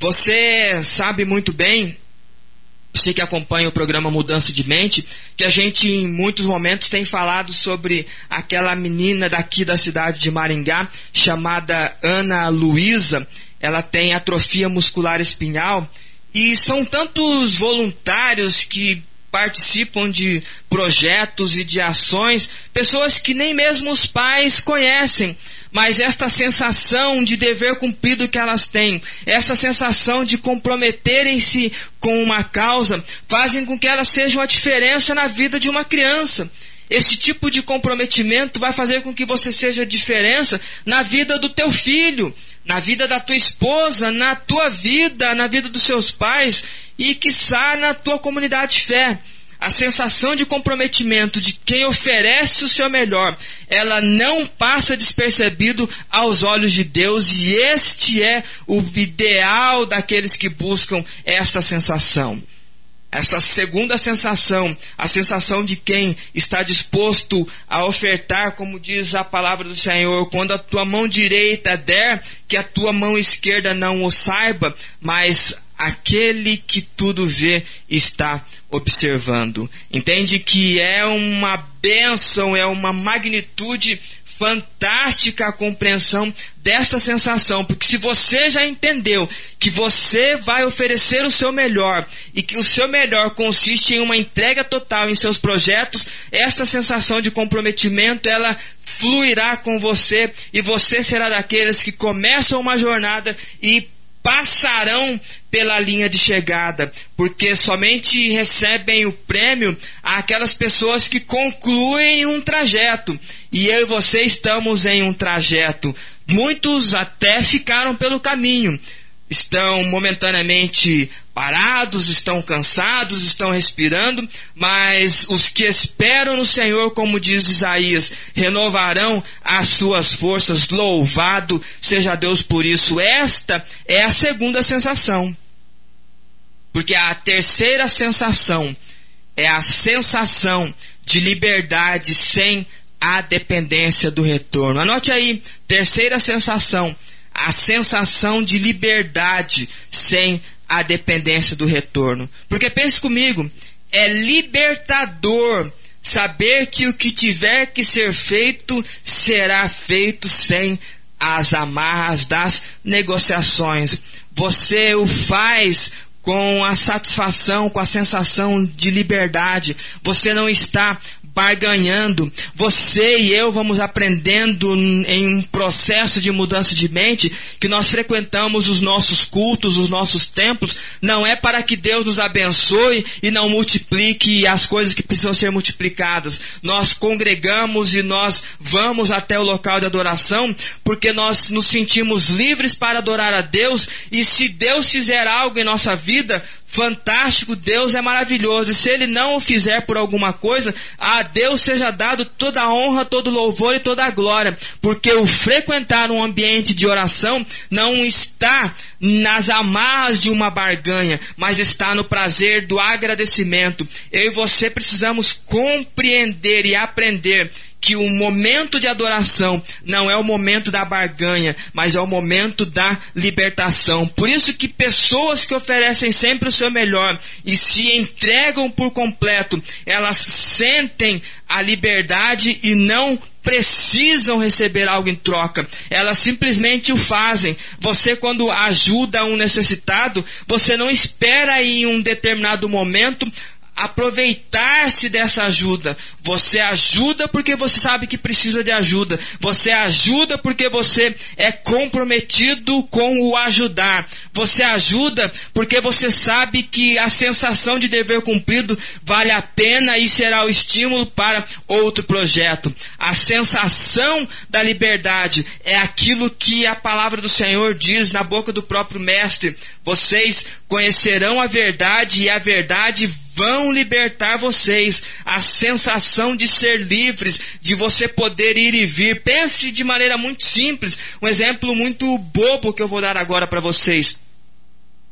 Você sabe muito bem você que acompanha o programa Mudança de Mente, que a gente em muitos momentos tem falado sobre aquela menina daqui da cidade de Maringá, chamada Ana Luísa. Ela tem atrofia muscular espinhal e são tantos voluntários que participam de projetos e de ações, pessoas que nem mesmo os pais conhecem, mas esta sensação de dever cumprido que elas têm, essa sensação de comprometerem-se com uma causa, fazem com que elas sejam a diferença na vida de uma criança. Esse tipo de comprometimento vai fazer com que você seja a diferença na vida do teu filho, na vida da tua esposa, na tua vida, na vida dos seus pais e, quiçá, na tua comunidade de fé a sensação de comprometimento de quem oferece o seu melhor, ela não passa despercebido aos olhos de Deus, e este é o ideal daqueles que buscam esta sensação. Essa segunda sensação, a sensação de quem está disposto a ofertar, como diz a palavra do Senhor, quando a tua mão direita der, que a tua mão esquerda não o saiba, mas aquele que tudo vê está observando. Entende que é uma bênção, é uma magnitude fantástica a compreensão dessa sensação, porque se você já entendeu que você vai oferecer o seu melhor e que o seu melhor consiste em uma entrega total em seus projetos, essa sensação de comprometimento ela fluirá com você e você será daqueles que começam uma jornada e passarão pela linha de chegada, porque somente recebem o prêmio aquelas pessoas que concluem um trajeto. E eu e você estamos em um trajeto. Muitos até ficaram pelo caminho, estão momentaneamente parados, estão cansados, estão respirando, mas os que esperam no Senhor, como diz Isaías, renovarão as suas forças. Louvado seja Deus por isso. Esta é a segunda sensação. Porque a terceira sensação é a sensação de liberdade sem a dependência do retorno. Anote aí, terceira sensação, a sensação de liberdade sem a dependência do retorno. Porque pense comigo, é libertador saber que o que tiver que ser feito será feito sem as amarras das negociações. Você o faz com a satisfação, com a sensação de liberdade. Você não está barganhando. Você e eu vamos aprendendo em um processo de mudança de mente que nós frequentamos os nossos cultos, os nossos templos, não é para que Deus nos abençoe e não multiplique as coisas que precisam ser multiplicadas. Nós congregamos e nós vamos até o local de adoração porque nós nos sentimos livres para adorar a Deus e se Deus fizer algo em nossa vida, fantástico, Deus é maravilhoso. E se Ele não o fizer por alguma coisa, a Deus seja dado toda a honra, todo o louvor e toda a glória. Porque o frequentar um ambiente de oração não está nas amarras de uma barganha, mas está no prazer do agradecimento. Eu e você precisamos compreender e aprender que o momento de adoração não é o momento da barganha, mas é o momento da libertação. Por isso que pessoas que oferecem sempre o seu melhor e se entregam por completo, elas sentem a liberdade e não precisam receber algo em troca. Elas simplesmente o fazem. Você, quando ajuda um necessitado, você não espera em um determinado momento aproveitar-se dessa ajuda. Você ajuda porque você sabe que precisa de ajuda. Você ajuda porque você é comprometido com o ajudar. Você ajuda porque você sabe que a sensação de dever cumprido vale a pena e será o estímulo para outro projeto. A sensação da liberdade é aquilo que a palavra do Senhor diz na boca do próprio Mestre. Vocês conhecerão a verdade e a verdade vão libertar vocês. A sensação de ser livres, de você poder ir e vir. Pense de maneira muito simples. Um exemplo muito bobo que eu vou dar agora para vocês.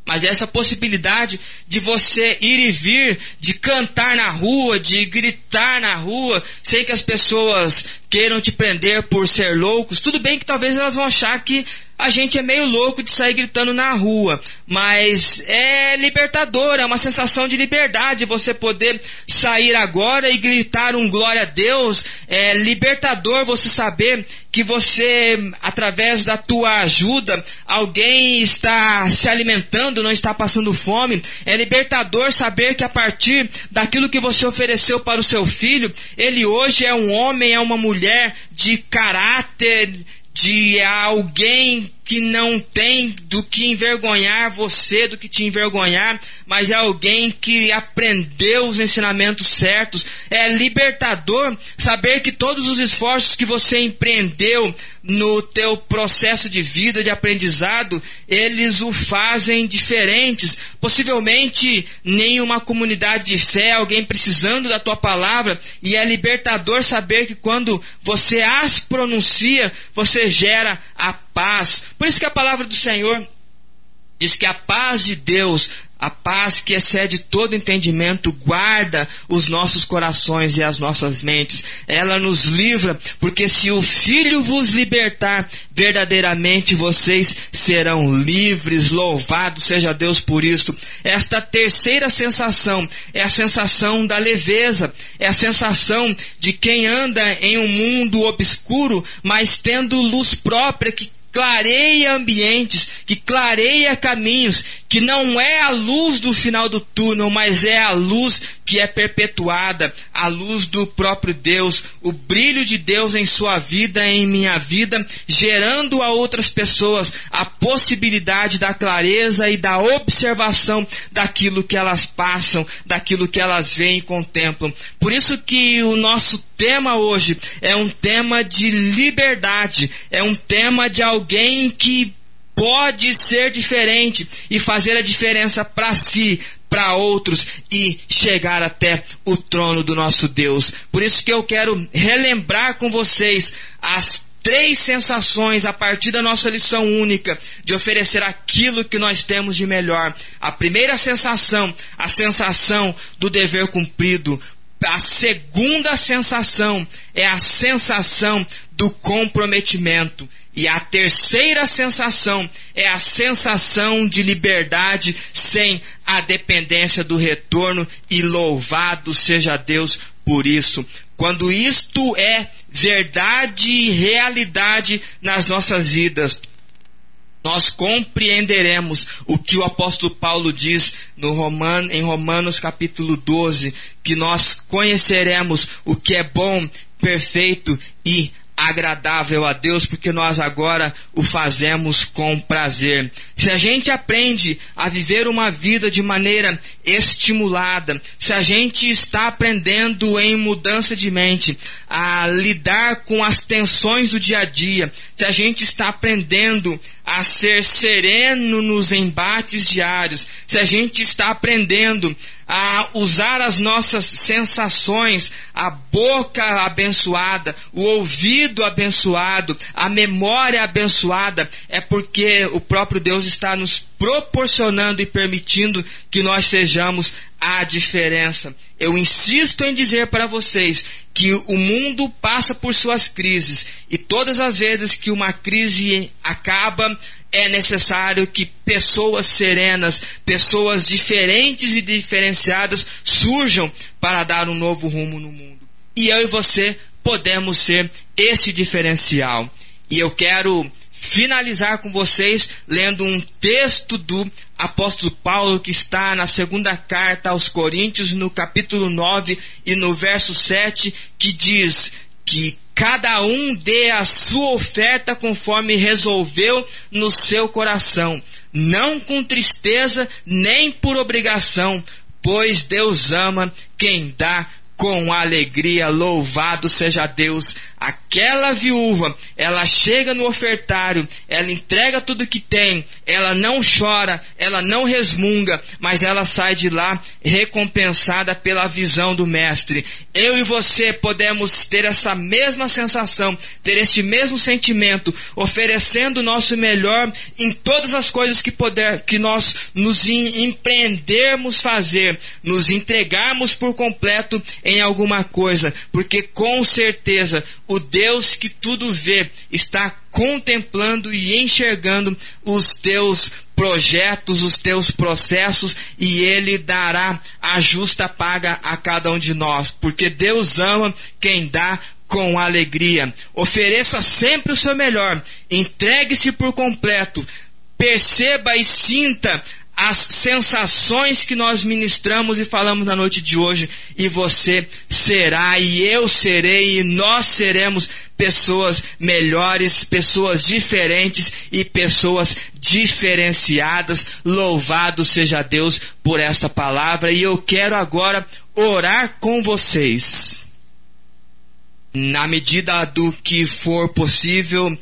Mas essa possibilidade de você ir e vir, de cantar na rua, de gritar na rua, sem que as pessoas queiram te prender por ser loucos, tudo bem que talvez elas vão achar que a gente é meio louco de sair gritando na rua, mas é libertador, é uma sensação de liberdade você poder sair agora e gritar um glória a Deus. É libertador você saber que você, através da tua ajuda, alguém está se alimentando, não está passando fome. É libertador saber que a partir daquilo que você ofereceu para o seu filho, ele hoje é um homem, é uma mulher de caráter, de alguém que não tem do que envergonhar você, do que te envergonhar, mas é alguém que aprendeu os ensinamentos certos. É libertador saber que todos os esforços que você empreendeu no teu processo de vida, de aprendizado, eles o fazem diferentes. Possivelmente nenhuma comunidade de fé, alguém precisando da tua palavra, e é libertador saber que quando você as pronuncia, você gera a paz. Por isso que a palavra do Senhor diz que a paz de Deus, a paz que excede todo entendimento, guarda os nossos corações e as nossas mentes. Ela nos livra, porque se o Filho vos libertar, verdadeiramente vocês serão livres. Louvado seja Deus por isso. Esta terceira sensação é a sensação da leveza, é a sensação de quem anda em um mundo obscuro, mas tendo luz própria que clareia ambientes, que clareia caminhos, que não é a luz do final do túnel, mas é a luz que é perpetuada, a luz do próprio Deus, o brilho de Deus em sua vida, em minha vida, gerando a outras pessoas a possibilidade da clareza e da observação daquilo que elas passam, daquilo que elas veem e contemplam. Por isso que o nosso tema hoje é um tema de liberdade, é um tema de alguém que pode ser diferente e fazer a diferença para si, para outros e chegar até o trono do nosso Deus. Por isso que eu quero relembrar com vocês as três sensações a partir da nossa lição única de oferecer aquilo que nós temos de melhor. A primeira sensação, a sensação do dever cumprido. A segunda sensação é a sensação do comprometimento. E a terceira sensação é a sensação de liberdade sem a dependência do retorno, e louvado seja Deus por isso. Quando isto é verdade e realidade nas nossas vidas, nós compreenderemos o que o apóstolo Paulo diz no Romano, em Romanos capítulo 12, que nós conheceremos o que é bom, perfeito e agradável a Deus, porque nós agora o fazemos com prazer. Se a gente aprende a viver uma vida de maneira estimulada, se a gente está aprendendo em mudança de mente, a lidar com as tensões do dia a dia, se a gente está aprendendo a ser sereno nos embates diários, se a gente está aprendendo a usar as nossas sensações, a boca abençoada, o ouvido abençoado, a memória abençoada, é porque o próprio Deus está nos proporcionando e permitindo que nós sejamos a diferença. Eu insisto em dizer para vocês que o mundo passa por suas crises e todas as vezes que uma crise acaba, é necessário que pessoas serenas, pessoas diferentes e diferenciadas surjam para dar um novo rumo no mundo. E eu e você podemos ser esse diferencial. E eu quero finalizar com vocês lendo um texto do apóstolo Paulo que está na segunda carta aos Coríntios, no capítulo 9 e no verso 7, que diz que cada um dê a sua oferta conforme resolveu no seu coração, não com tristeza nem por obrigação, pois Deus ama quem dá com alegria. Louvado seja Deus. Aquela viúva, ela chega no ofertário, ela entrega tudo que tem, ela não chora, ela não resmunga, mas ela sai de lá recompensada pela visão do Mestre. Eu e você podemos ter essa mesma sensação, ter este mesmo sentimento, oferecendo o nosso melhor em todas as coisas que, poder, que nós nos empreendermos fazer, nos entregarmos por completo em alguma coisa, porque com certeza o Deus que tudo vê está contemplando e enxergando os teus projetos, os teus processos e ele dará a justa paga a cada um de nós, porque Deus ama quem dá com alegria. Ofereça sempre o seu melhor, entregue-se por completo, perceba e sinta as sensações que nós ministramos e falamos na noite de hoje, e você será, e eu serei, e nós seremos pessoas melhores, pessoas diferentes e pessoas diferenciadas. Louvado seja Deus por essa palavra, e eu quero agora orar com vocês. Na medida do que for possível,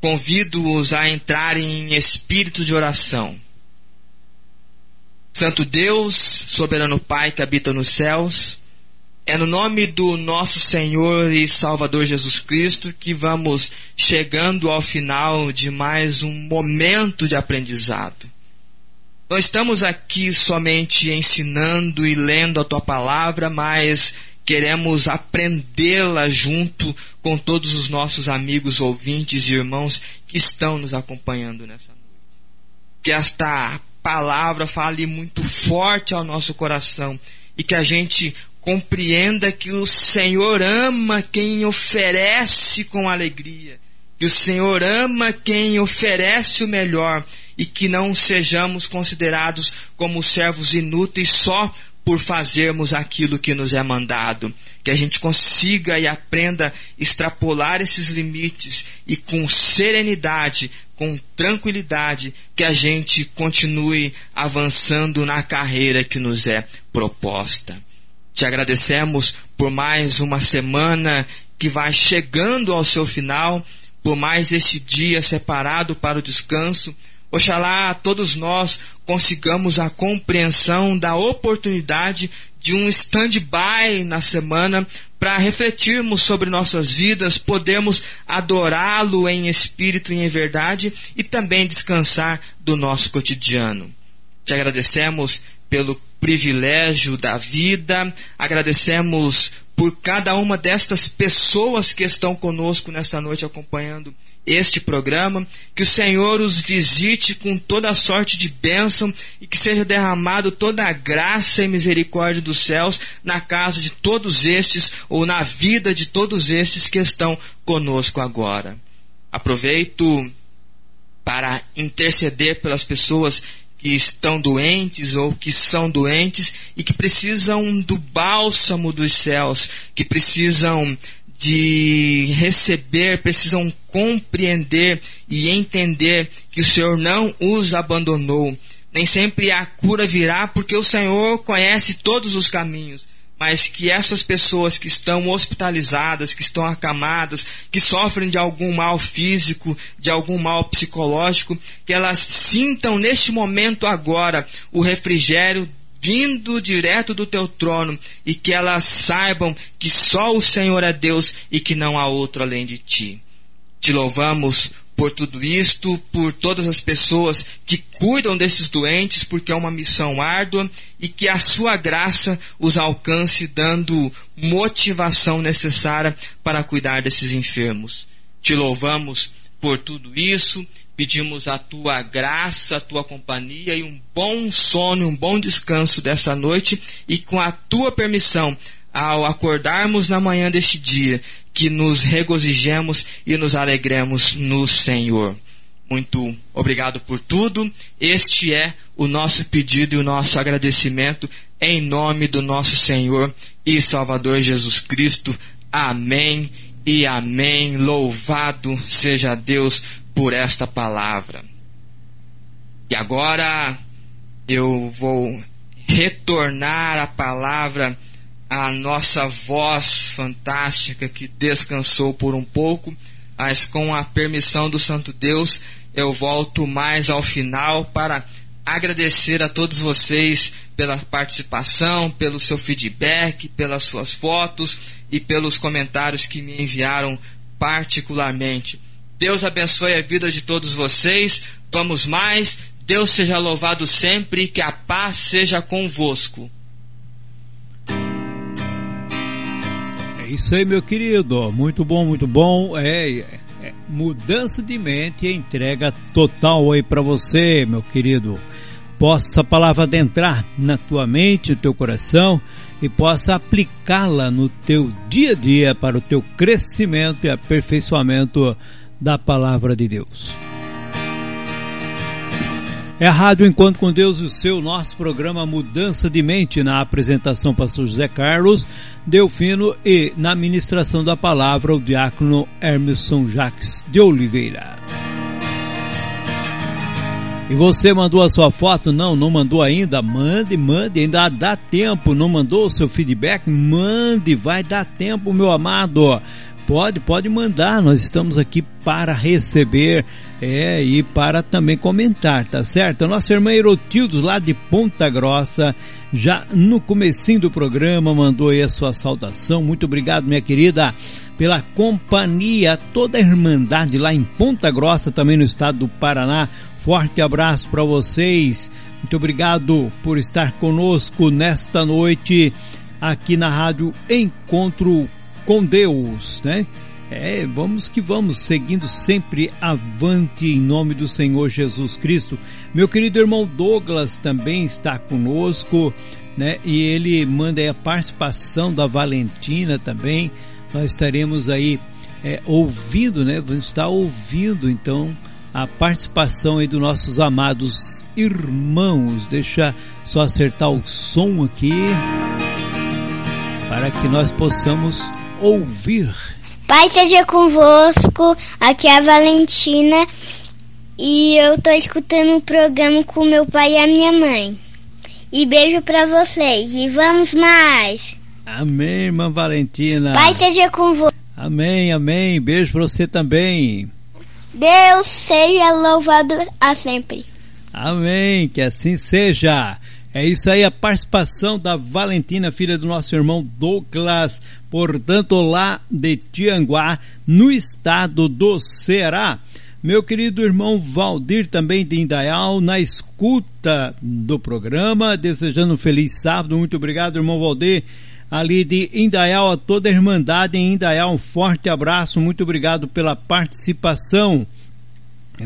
convido-os a entrar em espírito de oração. Santo Deus, soberano Pai que habita nos céus, é no nome do nosso Senhor e Salvador Jesus Cristo que vamos chegando ao final de mais um momento de aprendizado. Não estamos aqui somente ensinando e lendo a tua palavra, mas queremos aprendê-la junto com todos os nossos amigos, ouvintes e irmãos que estão nos acompanhando nessa noite. Que esta palavra fale muito forte ao nosso coração e que a gente compreenda que o Senhor ama quem oferece com alegria, que o Senhor ama quem oferece o melhor e que não sejamos considerados como servos inúteis só por fazermos aquilo que nos é mandado. Que a gente consiga e aprenda extrapolar esses limites e com serenidade, com tranquilidade, que a gente continue avançando na carreira que nos é proposta. Te agradecemos por mais uma semana que vai chegando ao seu final, por mais esse dia separado para o descanso Oxalá todos nós consigamos a compreensão da oportunidade de um stand-by na semana para refletirmos sobre nossas vidas, podermos adorá-lo em espírito e em verdade e também descansar do nosso cotidiano. Te agradecemos pelo privilégio da vida, agradecemos por cada uma destas pessoas que estão conosco nesta noite acompanhando este programa, que o Senhor os visite com toda sorte de bênção e que seja derramado toda a graça e misericórdia dos céus na casa de todos estes ou na vida de todos estes que estão conosco agora. Aproveito para interceder pelas pessoas que estão doentes ou que são doentes e que precisam do bálsamo dos céus, que precisam de receber, precisam compreender e entender que o Senhor não os abandonou. Nem sempre a cura virá porque o Senhor conhece todos os caminhos mas que essas pessoas que estão hospitalizadas, que estão acamadas, que sofrem de algum mal físico, de algum mal psicológico, que elas sintam neste momento agora o refrigério vindo direto do teu trono e que elas saibam que só o Senhor é Deus e que não há outro além de ti. Te louvamos por tudo isto, por todas as pessoas que cuidam desses doentes, porque é uma missão árdua e que a sua graça os alcance, dando motivação necessária para cuidar desses enfermos. Te louvamos por tudo isso, pedimos a tua graça, a tua companhia e um bom sono, um bom descanso dessa noite e com a tua permissão, ao acordarmos na manhã deste dia, que nos regozijemos e nos alegremos no Senhor. Muito obrigado por tudo. Este é o nosso pedido e o nosso agradecimento em nome do nosso Senhor e Salvador Jesus Cristo. Amém e amém. Louvado seja Deus por esta palavra. E agora eu vou retornar a palavra a nossa voz fantástica que descansou por um pouco, mas com a permissão do Santo Deus, eu volto mais ao final para agradecer a todos vocês pela participação, pelo seu feedback, pelas suas fotos e pelos comentários que me enviaram particularmente. Deus abençoe a vida de todos vocês. Vamos mais. Deus seja louvado sempre e que a paz seja convosco. isso aí, meu querido. Muito bom, muito bom. É, é mudança de mente e entrega total aí para você, meu querido. Possa essa palavra adentrar na tua mente, no teu coração e possa aplicá-la no teu dia a dia para o teu crescimento e aperfeiçoamento da palavra de Deus. É a Rádio Enquanto com Deus, o seu nosso programa Mudança de Mente, na apresentação Pastor José Carlos Delfino e na ministração da palavra o diácono Hermeson Jacques de Oliveira. E você mandou a sua foto? Não, não mandou ainda? Mande, mande, ainda dá tempo. Não mandou o seu feedback? Mande, vai dar tempo, meu amado. Pode, pode mandar. Nós estamos aqui para receber é, e para também comentar, tá certo? A nossa irmã Erotildos, lá de Ponta Grossa, já no comecinho do programa, mandou aí a sua saudação. Muito obrigado, minha querida, pela companhia, toda a Irmandade lá em Ponta Grossa, também no estado do Paraná. Forte abraço para vocês. Muito obrigado por estar conosco nesta noite aqui na Rádio Encontro com Deus, né? É, vamos que vamos, seguindo sempre avante em nome do Senhor Jesus Cristo. Meu querido irmão Douglas também está conosco, né? E ele manda aí a participação da Valentina também. Nós estaremos aí é, ouvindo, né? Vamos estar ouvindo então a participação aí dos nossos amados irmãos. Deixa só acertar o som aqui para que nós possamos ouvir Pai seja convosco, aqui é a Valentina e eu tô escutando o um programa com meu pai e a minha mãe. E beijo para vocês e vamos mais. Amém, irmã Valentina. Pai seja convosco. Amém, amém. Beijo para você também. Deus seja louvado a sempre. Amém, que assim seja. É isso aí, a participação da Valentina, filha do nosso irmão Douglas, portanto, lá de Tianguá, no estado do Ceará. Meu querido irmão Valdir, também de Indaial, na escuta do programa, desejando um feliz sábado. Muito obrigado, irmão Valdir. Ali de Indaial, a toda a Irmandade em Indaial, um forte abraço, muito obrigado pela participação.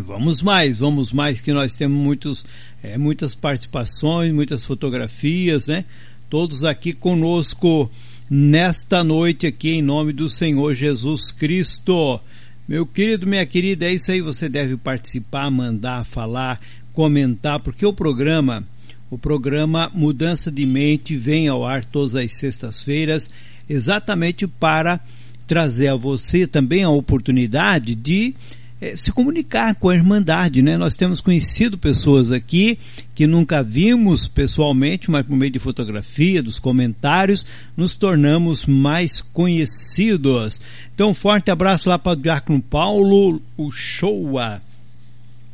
Vamos mais, vamos mais, que nós temos muitos, é, muitas participações, muitas fotografias, né? Todos aqui conosco nesta noite aqui em nome do Senhor Jesus Cristo. Meu querido, minha querida, é isso aí. Você deve participar, mandar, falar, comentar, porque o programa, o programa Mudança de Mente vem ao ar todas as sextas-feiras, exatamente para trazer a você também a oportunidade de é, se comunicar com a Irmandade, né? Nós temos conhecido pessoas aqui que nunca vimos pessoalmente, mas por meio de fotografia, dos comentários, nos tornamos mais conhecidos. Então, um forte abraço lá para o Diácono Paulo Uchoa,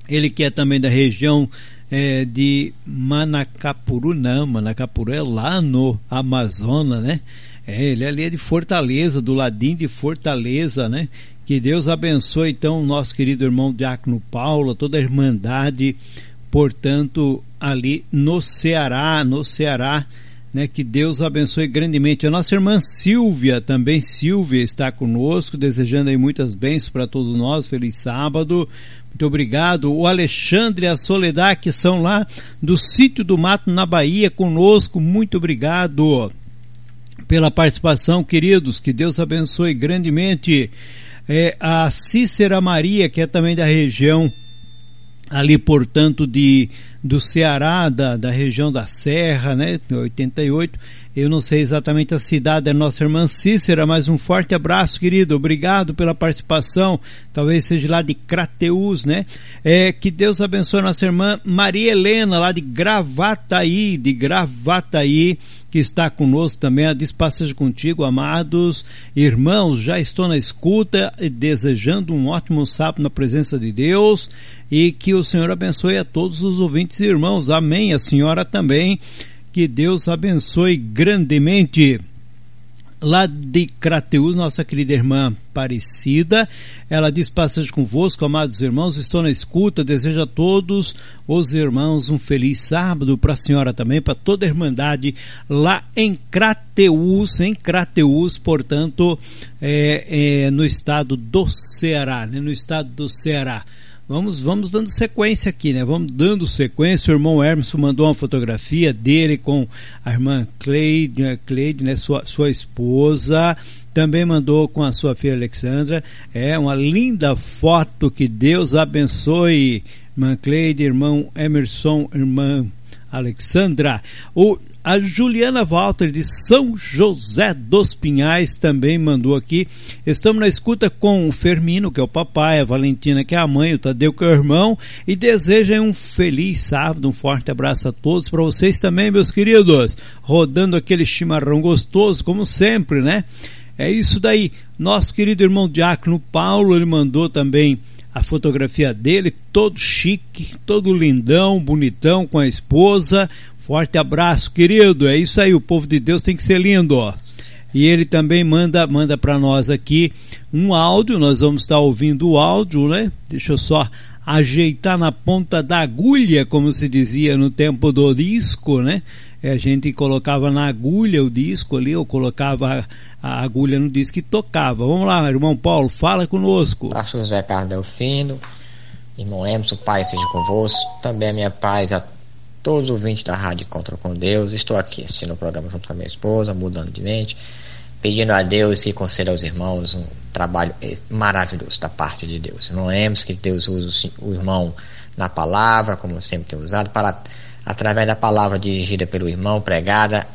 ele que é também da região é, de Manacapuru, não, Manacapuru é lá no Amazonas, né? É, ele ali é de Fortaleza, do ladinho de Fortaleza, né? Que Deus abençoe então o nosso querido irmão Diácono Paulo, toda a irmandade, portanto, ali no Ceará, no Ceará, né? Que Deus abençoe grandemente. A nossa irmã Silvia, também Silvia, está conosco, desejando aí muitas bênçãos para todos nós. Feliz sábado. Muito obrigado. O Alexandre e a Soledad, que são lá do sítio do Mato, na Bahia, conosco. Muito obrigado pela participação, queridos. Que Deus abençoe grandemente é, a Cícera Maria, que é também da região ali, portanto, de do Ceará, da, da região da Serra, né, 88. Eu não sei exatamente a cidade da nossa irmã Cícera, mas um forte abraço, querido. Obrigado pela participação. Talvez seja lá de Crateus, né? É, que Deus abençoe a nossa irmã Maria Helena, lá de Gravataí, de Gravataí que está conosco também. A despassagem contigo, amados irmãos. Já estou na escuta e desejando um ótimo sábado na presença de Deus e que o Senhor abençoe a todos os ouvintes e irmãos. Amém. A senhora também. Que Deus abençoe grandemente lá de Crateus, nossa querida irmã Aparecida. Ela diz passagem convosco, amados irmãos, estou na escuta, desejo a todos os irmãos um feliz sábado, para a senhora também, para toda a irmandade lá em Crateus, em Crateus, portanto, é, é, no estado do Ceará, né? no estado do Ceará. Vamos, vamos dando sequência aqui, né? Vamos dando sequência. O irmão Hermes mandou uma fotografia dele com a irmã Cleide, né? Cleide, né? Sua, sua esposa. Também mandou com a sua filha Alexandra. É uma linda foto. Que Deus abençoe. Irmã Cleide, irmão Emerson, irmã Alexandra. O a Juliana Walter de São José dos Pinhais também mandou aqui. Estamos na escuta com o Fermino, que é o papai, a Valentina, que é a mãe, o Tadeu, que é o irmão, e desejem um feliz sábado. Um forte abraço a todos, para vocês também, meus queridos. Rodando aquele chimarrão gostoso, como sempre, né? É isso daí. Nosso querido irmão Diácono Paulo, ele mandou também a fotografia dele, todo chique, todo lindão, bonitão, com a esposa. Forte abraço, querido. É isso aí, o povo de Deus tem que ser lindo, ó. E ele também manda manda para nós aqui um áudio. Nós vamos estar ouvindo o áudio, né? Deixa eu só ajeitar na ponta da agulha, como se dizia no tempo do disco, né? É, a gente colocava na agulha o disco ali, ou colocava a, agulha no disco e tocava. Vamos lá, irmão Paulo, fala conosco. Pastor José Carlos Delfino, irmão Emerson, pai seja convosco, também a minha paz a todos os ouvintes da Rádio Contra com Deus. Estou aqui assistindo o programa junto com a minha esposa, mudando de mente, pedindo a Deus que conceda aos irmãos um trabalho maravilhoso da parte de Deus. Não lemos que Deus usa o irmão na palavra, como sempre tem usado, para através da palavra dirigida pelo irmão, pregada,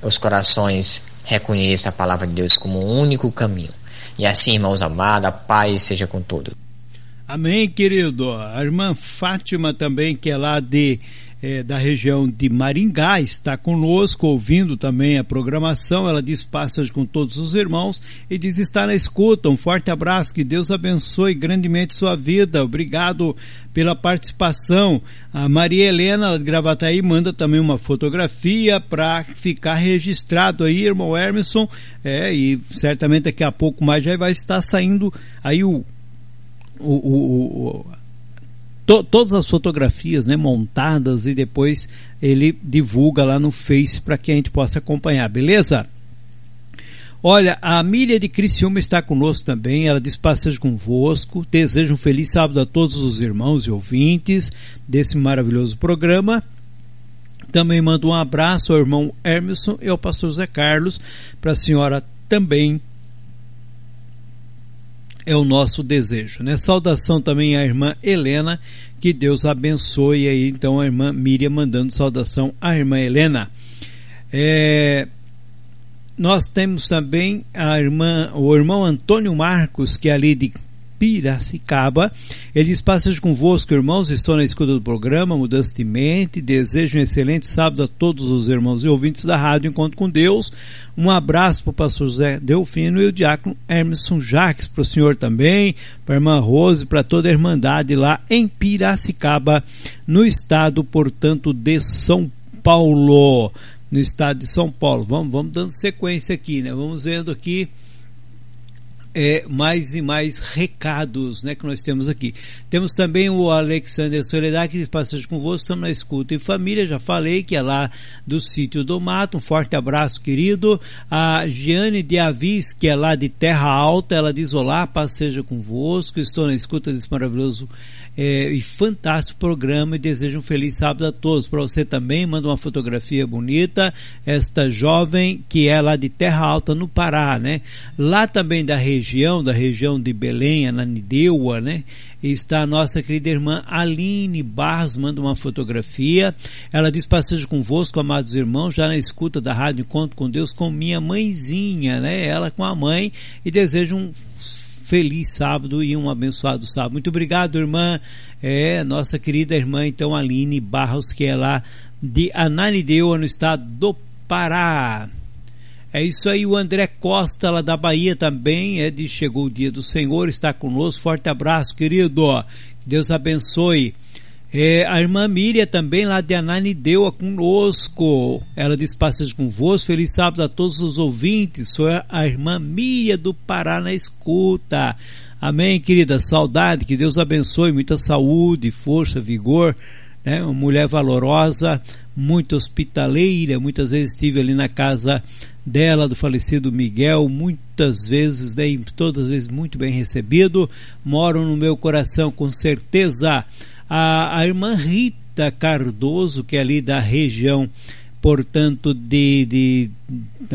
os corações reconheçam a palavra de Deus como o único caminho. E assim, irmãos amados, a paz seja com todos. Amém, querido. A irmã Fátima também, que é lá de é, da região de Maringá está conosco, ouvindo também a programação. Ela diz passas com todos os irmãos e diz estar na escuta. Um forte abraço, que Deus abençoe grandemente sua vida. Obrigado pela participação. A Maria Helena de Gravataí manda também uma fotografia para ficar registrado aí, irmão Emerson. É, e certamente daqui a pouco mais já vai estar saindo aí o, o, o, o to, todas as fotografias né, montadas e depois ele divulga lá no Face para que a gente possa acompanhar, beleza? Olha, a Mília de Criciúma está conosco também, ela diz passeio convosco, desejo um feliz sábado a todos os irmãos e ouvintes desse maravilhoso programa. Também mando um abraço ao irmão Emerson e ao pastor Zé Carlos, para a senhora também É o nosso desejo, né? Saudação também à irmã Helena, que Deus abençoe aí. Então a irmã Miriam mandando saudação à irmã Helena. É, nós temos também a irmã, o irmão Antônio Marcos, que é ali de Piracicaba. Ele diz: Passagem convosco, irmãos. Estou na escuta do programa Mudança de Mente. Desejo um excelente sábado a todos os irmãos e ouvintes da Rádio Encontro com Deus. Um abraço para o pastor José Delfino e o diácono Emerson Jacques, para o senhor também, para a irmã Rose, para toda a Irmandade lá em Piracicaba, no estado, portanto, de São Paulo. No estado de São Paulo. Vamos, vamos dando sequência aqui, né? Vamos vendo aqui é, mais e mais recados né, que nós temos aqui. Temos também o Alexander Soledad, que diz passagem convosco, estamos na escuta e família, já falei que é lá do sítio do mato, um forte abraço querido. A Giane de Avis, que é lá de Terra Alta, ela diz olá, paz seja convosco, estou na escuta desse maravilhoso é, e fantástico programa e desejo um feliz sábado a todos. Para você também, manda uma fotografia bonita. Esta jovem que é lá de Terra Alta, no Pará, né? Lá também da região, da região de Belém, Ananindeua, né? Está a nossa querida irmã Aline Barros, manda uma fotografia. Ela diz: Passejo convosco, amados irmãos, já na escuta da Rádio Encontro com Deus, com minha mãezinha, né? Ela com a mãe, e desejo um feliz sábado e um abençoado sábado. Muito obrigado, irmã. É, nossa querida irmã, então, Aline Barros, que é lá de Ananindeua, no estado do Pará. É isso aí, o André Costa, lá da Bahia também, é de Chegou o Dia do Senhor, está conosco. Forte abraço, querido. Deus abençoe. É, a irmã Miriam também lá de Ananindeua conosco. Ela diz passagem convosco. Feliz sábado a todos os ouvintes. Sou a irmã Miriam do Pará na escuta. Amém, querida. Saudade. Que Deus abençoe. Muita saúde, força, vigor. Né? Uma mulher valorosa, muito hospitaleira. Muitas vezes estive ali na casa dela, do falecido Miguel, muitas vezes, né, todas as vezes muito bem recebido. Moram no meu coração com certeza a, a irmã Rita Cardoso, que é ali da região, portanto, de, de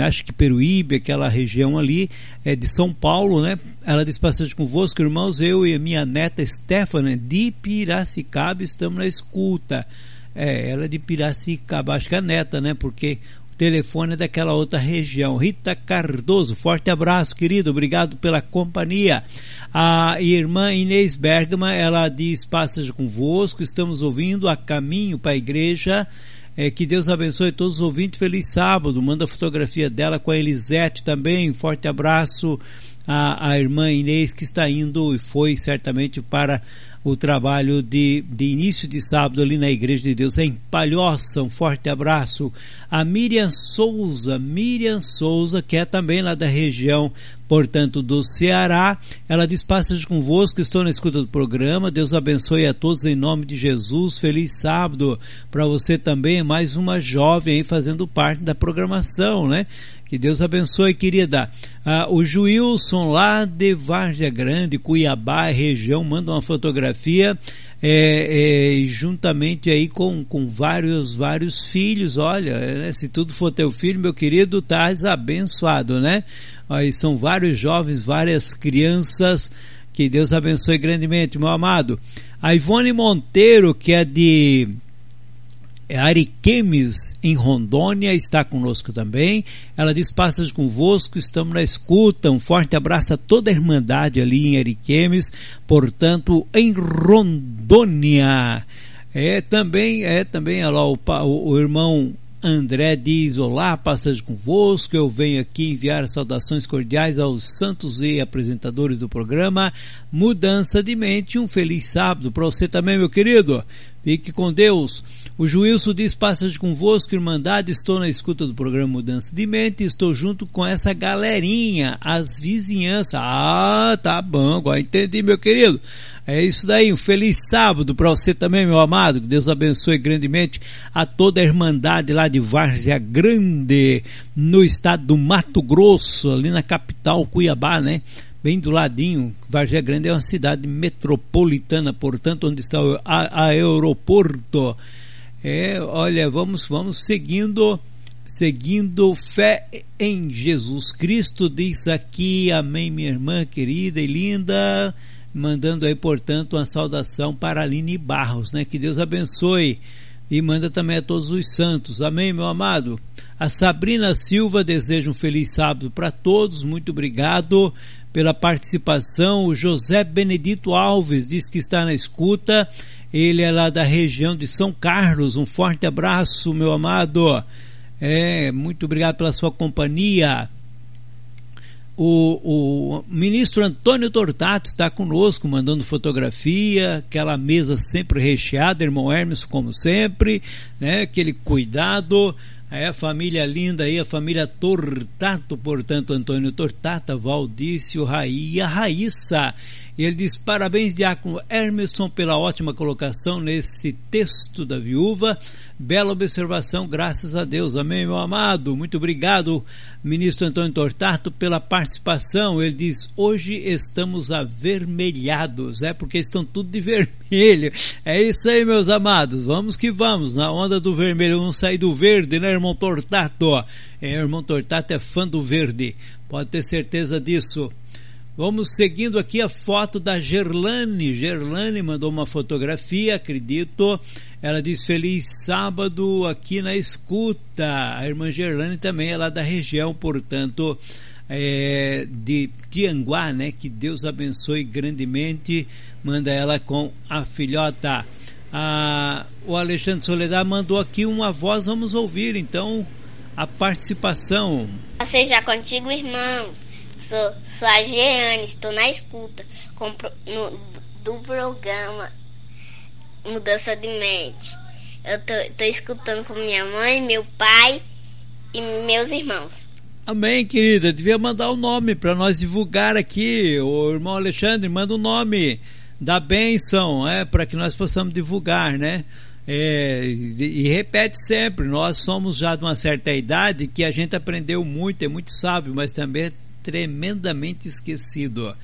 acho que Peruíbe, aquela região ali, é de São Paulo, né? Ela diz passagem convosco, irmãos, eu e a minha neta Stefana de Piracicaba estamos na escuta. É, ela é de Piracicaba, acho que é neta, né? Porque telefone daquela outra região. Rita Cardoso, forte abraço, querido, obrigado pela companhia. A irmã Inês Bergman, ela diz: Passagem convosco, estamos ouvindo a caminho para a igreja. É, que Deus abençoe todos os ouvintes. Feliz sábado. Manda a fotografia dela com a Elisete também. Forte abraço à, à irmã Inês que está indo e foi certamente para o trabalho de, de início de sábado ali na Igreja de Deus em Palhoça. Um forte abraço. A Miriam Souza, Miriam Souza, que é também lá da região, portanto, do Ceará. Ela diz: Passagem convosco, estou na escuta do programa. Deus abençoe a todos em nome de Jesus. Feliz sábado para você também. Mais uma jovem aí fazendo parte da programação, né? Que Deus abençoe, querida. Ah, o Juilson, lá de Várzea Grande, Cuiabá, região, manda uma fotografia é, é, juntamente aí com, com vários, vários filhos. Olha, né, se tudo for teu filho, meu querido, estás abençoado, né? Aí são vários jovens, várias crianças. Que Deus abençoe grandemente, meu amado. A Ivone Monteiro, que é de é Ariquemes, em Rondônia, está conosco também. Ela diz: Passas convosco, estamos na escuta. Um forte abraço a toda a Irmandade ali em Ariquemes, portanto, em Rondônia. É também, é também, olha lá, o, o, o irmão André diz: Olá, passagem convosco. Eu venho aqui enviar saudações cordiais aos santos e apresentadores do programa Mudança de Mente. Um feliz sábado para você também, meu querido. Fique com Deus. O Juízo diz: Passagem convosco, Irmandade. Estou na escuta do programa Mudança de Mente. Estou junto com essa galerinha, as vizinhanças. Ah, tá bom, agora entendi, meu querido. É isso daí. Um feliz sábado para você também, meu amado. Que Deus abençoe grandemente a toda a Irmandade lá de Várzea Grande, no estado do Mato Grosso, ali na capital, Cuiabá, né? bem do ladinho. Vargem Grande é uma cidade metropolitana, portanto, onde está o a aeroporto. É, olha, vamos, vamos seguindo, seguindo fé em Jesus Cristo, diz aqui, amém, minha irmã querida e linda, mandando aí, portanto, uma saudação para Aline Barros, né? Que Deus abençoe e manda também a todos os santos, amém, meu amado. A Sabrina Silva deseja um feliz sábado para todos, muito obrigado pela participação. O José Benedito Alves diz que está na escuta, ele é lá da região de São Carlos, um forte abraço, meu amado. É, muito obrigado pela sua companhia. O, o ministro Antônio Tortato está conosco, mandando fotografia, aquela mesa sempre recheada, irmão Hermes, como sempre, né? Aquele cuidado. É a família linda aí, a família Tortato, portanto, Antônio Tortata, Valdício, Raí e a Raíssa. E ele diz: parabéns, Diácono Hermeson, pela ótima colocação nesse texto da viúva. Bela observação, graças a Deus. Amém, meu amado. Muito obrigado, ministro Antônio Tortato, pela participação. Ele diz: hoje estamos avermelhados, é porque estão tudo de vermelho. É isso aí, meus amados. Vamos que vamos, na onda do vermelho. Vamos sair do verde, né, irmão Tortato? É, irmão Tortato é fã do verde, pode ter certeza disso. Vamos seguindo aqui a foto da Gerlane. Gerlane mandou uma fotografia, acredito. Ela diz feliz sábado aqui na escuta. A irmã Gerlane também é lá da região, portanto, é, de Tianguá, né? Que Deus abençoe grandemente. Manda ela com a filhota. Ah, o Alexandre Soledad mandou aqui uma voz, vamos ouvir então a participação. Seja contigo, irmãos. Sou, sou a Jeane, estou na escuta com, no, do programa Mudança de Mente. Eu estou escutando com minha mãe, meu pai e meus irmãos. Amém, querida. Devia mandar o um nome para nós divulgar aqui. O irmão Alexandre manda o um nome da bênção, é, para que nós possamos divulgar, né? É, e, e, repete sempre, nós somos já de uma certa idade que a gente aprendeu muito, é muito sábio, mas também tremendamente esquecido.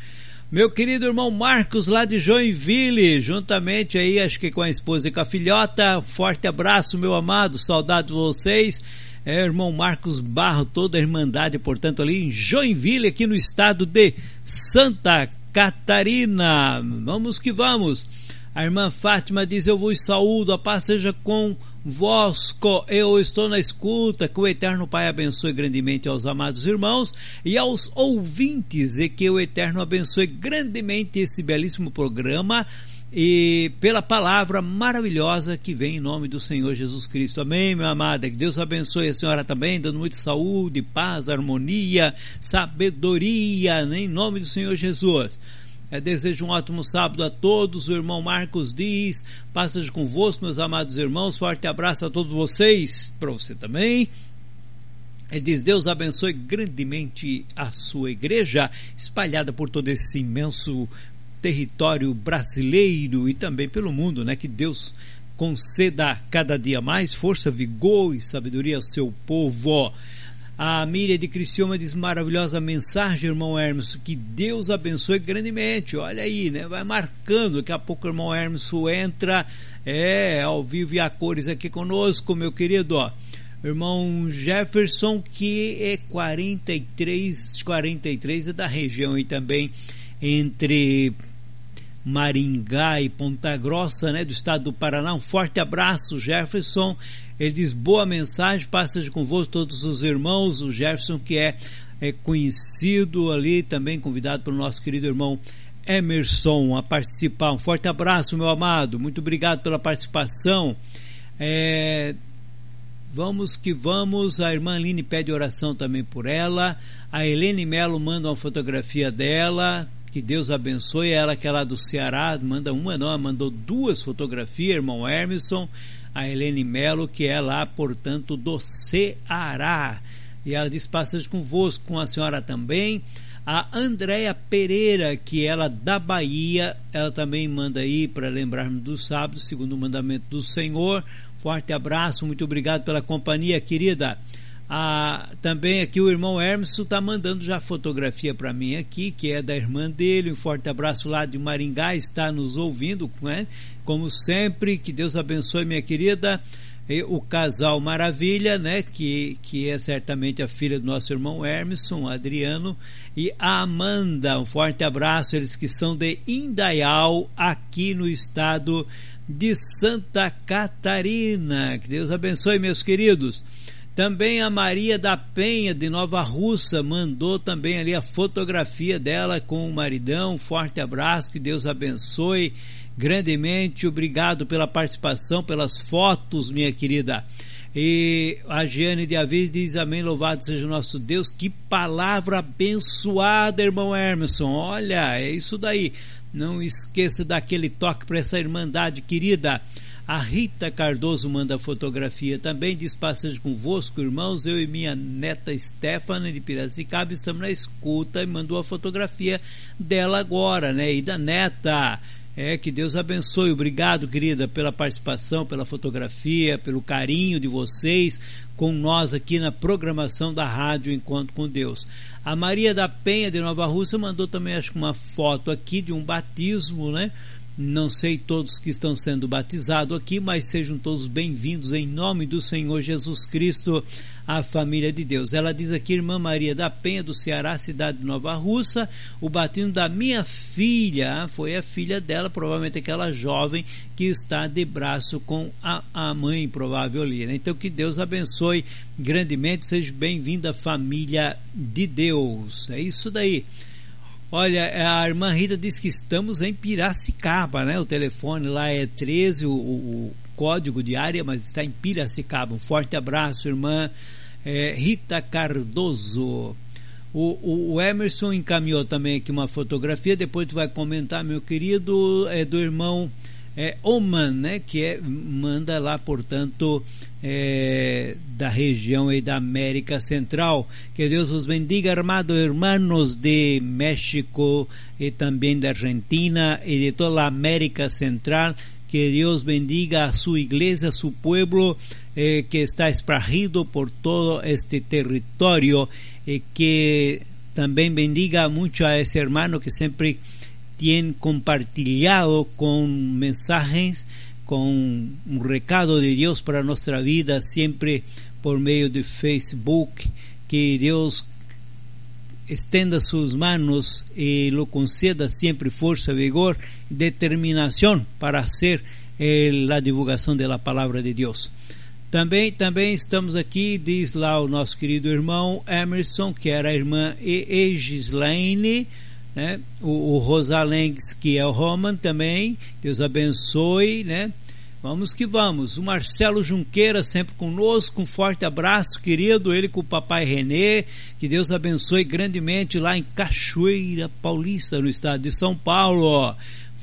Meu querido irmão Marcos, lá de Joinville, juntamente aí, acho que com a esposa e com a filhota, forte abraço, meu amado, saudade de vocês. É, irmão Marcos Barro, toda a Irmandade, portanto, ali em Joinville, aqui no estado de Santa Catarina. Vamos que vamos. A irmã Fátima diz: Eu vos saúdo, a paz seja com Vosco, eu estou na escuta, que o Eterno Pai abençoe grandemente aos amados irmãos e aos ouvintes, e que o Eterno abençoe grandemente esse belíssimo programa e pela palavra maravilhosa que vem em nome do Senhor Jesus Cristo. Amém, meu amado. Que Deus abençoe a senhora também, dando muita saúde, paz, harmonia, sabedoria, né, em nome do Senhor Jesus. É, desejo um ótimo sábado a todos. O irmão Marcos diz: Passagem convosco, meus amados irmãos. Forte abraço a todos vocês. Para você também. Ele diz: Deus abençoe grandemente a sua igreja, espalhada por todo esse imenso território brasileiro e também pelo mundo, né? Que Deus conceda cada dia mais força, vigor e sabedoria ao seu povo. A Miriam de Criciúma diz maravilhosa mensagem, irmão Hermes. Que Deus abençoe grandemente. Olha aí, né? Vai marcando. Daqui a pouco o irmão Hermes entra é, ao vivo e a cores aqui conosco, meu querido. Ó. Irmão Jefferson, que é 43, 43 é da região e também entre Maringá e Ponta Grossa, né, do estado do Paraná. Um forte abraço, Jefferson. Ele diz: boa mensagem, passa de convosco todos os irmãos. O Jefferson, que é, é conhecido ali, também convidado pelo nosso querido irmão Emerson a participar. Um forte abraço, meu amado. Muito obrigado pela participação. É, vamos que vamos. A irmã Aline pede oração também por ela. A Helene Melo manda uma fotografia dela. Que Deus abençoe ela, que é lá do Ceará. Manda uma, não, mandou duas fotografias, irmão Emerson a Helene Melo, que é lá, portanto, do Ceará. E ela diz passagem convosco, com a senhora também. A Andréia Pereira, que ela da Bahia, ela também manda aí para lembrarmos do sábado, segundo o mandamento do Senhor. Forte abraço, muito obrigado pela companhia, querida. Ah, também aqui o irmão Hermes está mandando já fotografia para mim aqui, que é da irmã dele. Um forte abraço lá de Maringá, está nos ouvindo, né? Como sempre, que Deus abençoe, minha querida. E o casal Maravilha, né, que, que é certamente a filha do nosso irmão Hermeson, Adriano, e a Amanda. Um forte abraço, eles que são de Indaial, aqui no estado de Santa Catarina. Que Deus abençoe, meus queridos. Também a Maria da Penha, de Nova Russa, mandou também ali a fotografia dela com o maridão. Forte abraço, que Deus abençoe grandemente. Obrigado pela participação, pelas fotos, minha querida. E a Giane de Avis diz: Amém, louvado seja o nosso Deus. Que palavra abençoada, irmão Emerson. Olha, é isso daí. Não esqueça daquele toque para essa irmandade querida. A Rita Cardoso manda fotografia também, diz passagem convosco, irmãos. Eu e minha neta Stephanie de Piracicaba estamos na escuta e mandou a fotografia dela agora, né? E da neta. É, que Deus abençoe. Obrigado, querida, pela participação, pela fotografia, pelo carinho de vocês com nós aqui na programação da Rádio Encontro com Deus. A Maria da Penha de Nova Rússia mandou também, acho que uma foto aqui de um batismo, né? Não sei todos que estão sendo batizados aqui, mas sejam todos bem-vindos em nome do Senhor Jesus Cristo, a família de Deus. Ela diz aqui, irmã Maria da Penha, do Ceará, cidade de Nova Russa, o batismo da minha filha, foi a filha dela, provavelmente aquela jovem que está de braço com a, a mãe, provável. Né? Então que Deus abençoe grandemente, seja bem-vindo à família de Deus. É isso daí. Olha, a irmã Rita diz que estamos em Piracicaba, né? O telefone lá é 13, o, o código de área, mas está em Piracicaba. Um forte abraço, irmã é, Rita Cardoso. O, o, o, Emerson encaminhou também aqui uma fotografia, depois tu vai comentar, meu querido, é do irmão é, Oman, né, que é, manda lá, portanto, é, da região e da América Central. Que Deus os bendiga, armado hermanos de México e também da Argentina e de toda a América Central. Que Deus bendiga a sua igreja, a su pueblo eh, que está espargido por todo este territorio e que também bendiga muito a esse hermano que sempre tienen compartilhado con mensajes, con un recado de Dios para nuestra vida, siempre por medio de Facebook. Que Dios estenda sus manos y lo conceda siempre fuerza, vigor, determinación para hacer eh, divulgação da palavra de Deus. Também, também estamos aqui, diz lá o nosso querido irmão Emerson, que era a irmã Egislaine, né? O, o que é o Roman também, Deus abençoe, né? Vamos que vamos. O Marcelo Junqueira sempre conosco, um forte abraço, querido. Ele com o papai Renê, que Deus abençoe grandemente lá em Cachoeira Paulista, no estado de São Paulo.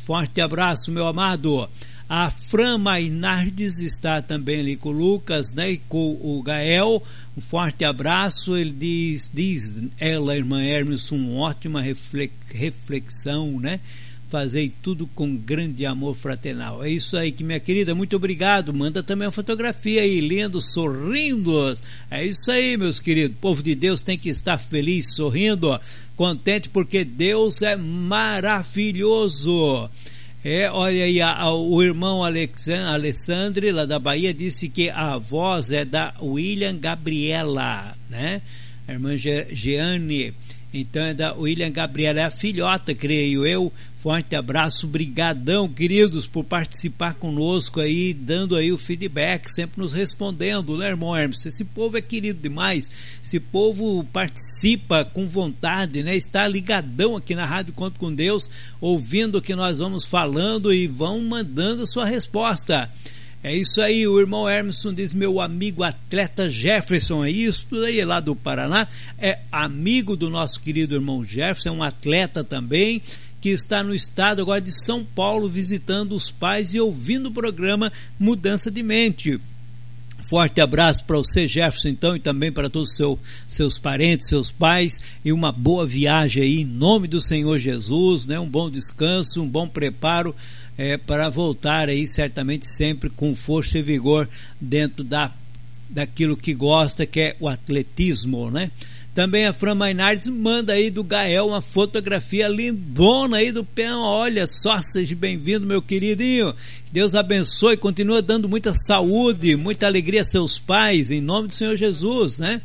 Forte abraço, meu amado. A Fran Mainardes está também ali com o Lucas, né? E com o Gael. Um forte abraço. Ele diz, diz ela, irmã Hermes, uma ótima reflexão, né? Fazei tudo com grande amor fraternal. É isso aí, que minha querida, muito obrigado. Manda também uma fotografia aí, lendo, sorrindo. É isso aí, meus queridos. O povo de Deus tem que estar feliz, sorrindo, contente, porque Deus é maravilhoso. É, olha aí, a, a, o irmão Alexandre, lá da Bahia, disse que a voz é da William Gabriela, né? A irmã Jeane, então é da William Gabriela, é a filhota, creio eu. Forte abraço, brigadão, queridos, por participar conosco aí, dando aí o feedback, sempre nos respondendo, né, irmão Hermes? Esse povo é querido demais, esse povo participa com vontade, né? Está ligadão aqui na Rádio Conto com Deus, ouvindo o que nós vamos falando e vão mandando sua resposta. É isso aí, o irmão Hermeson diz, meu amigo atleta Jefferson, é isso tudo aí lá do Paraná, é amigo do nosso querido irmão Jefferson, é um atleta também, que está no estado agora de São Paulo visitando os pais e ouvindo o programa Mudança de Mente. Forte abraço para você, Jefferson, então, e também para todos os seu, seus parentes, seus pais, e uma boa viagem aí, em nome do Senhor Jesus, né? Um bom descanso, um bom preparo é, para voltar aí, certamente sempre com força e vigor dentro da, daquilo que gosta, que é o atletismo, né? Também a Fran Mainardes manda aí do Gael uma fotografia lindona aí do pé. Olha só, seja bem-vindo, meu queridinho. Deus abençoe, continua dando muita saúde, muita alegria a seus pais, em nome do Senhor Jesus, né?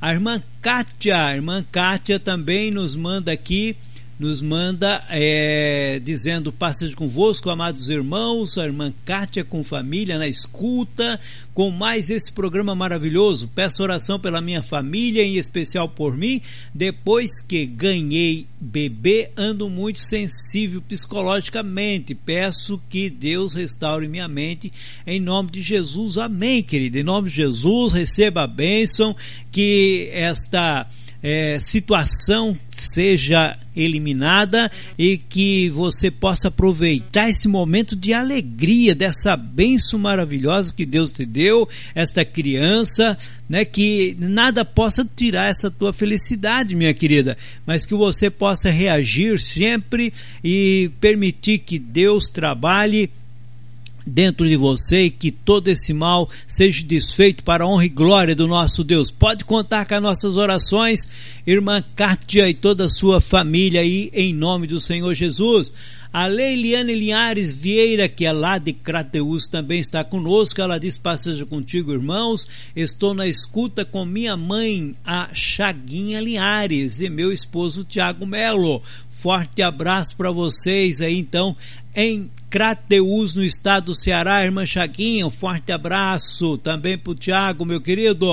A irmã Kátia, a irmã Kátia também nos manda aqui nos manda é, dizendo: Passagem convosco, amados irmãos, a irmã Kátia com família na escuta, com mais esse programa maravilhoso. Peço oração pela minha família, em especial por mim. Depois que ganhei bebê, ando muito sensível psicologicamente. Peço que Deus restaure minha mente, em nome de Jesus. Amém, querida. Em nome de Jesus, receba a bênção, que esta é, situação seja eliminada e que você possa aproveitar esse momento de alegria, dessa benção maravilhosa que Deus te deu, esta criança, né, que nada possa tirar essa tua felicidade, minha querida, mas que você possa reagir sempre e permitir que Deus trabalhe dentro de você e que todo esse mal seja desfeito para a honra e glória do nosso Deus. Pode contar com as nossas orações, irmã Kátia e toda a sua família aí, em nome do Senhor Jesus. A Leiliane Linhares Vieira, que é lá de Crateus, também está conosco. Ela diz: Passeja contigo, irmãos. Estou na escuta com minha mãe, a Chaguinha Linhares, e meu esposo Tiago Melo. Forte abraço para vocês aí, então, em Crateus, no estado do Ceará, irmã Chaguinha, um forte abraço também para o Tiago, meu querido,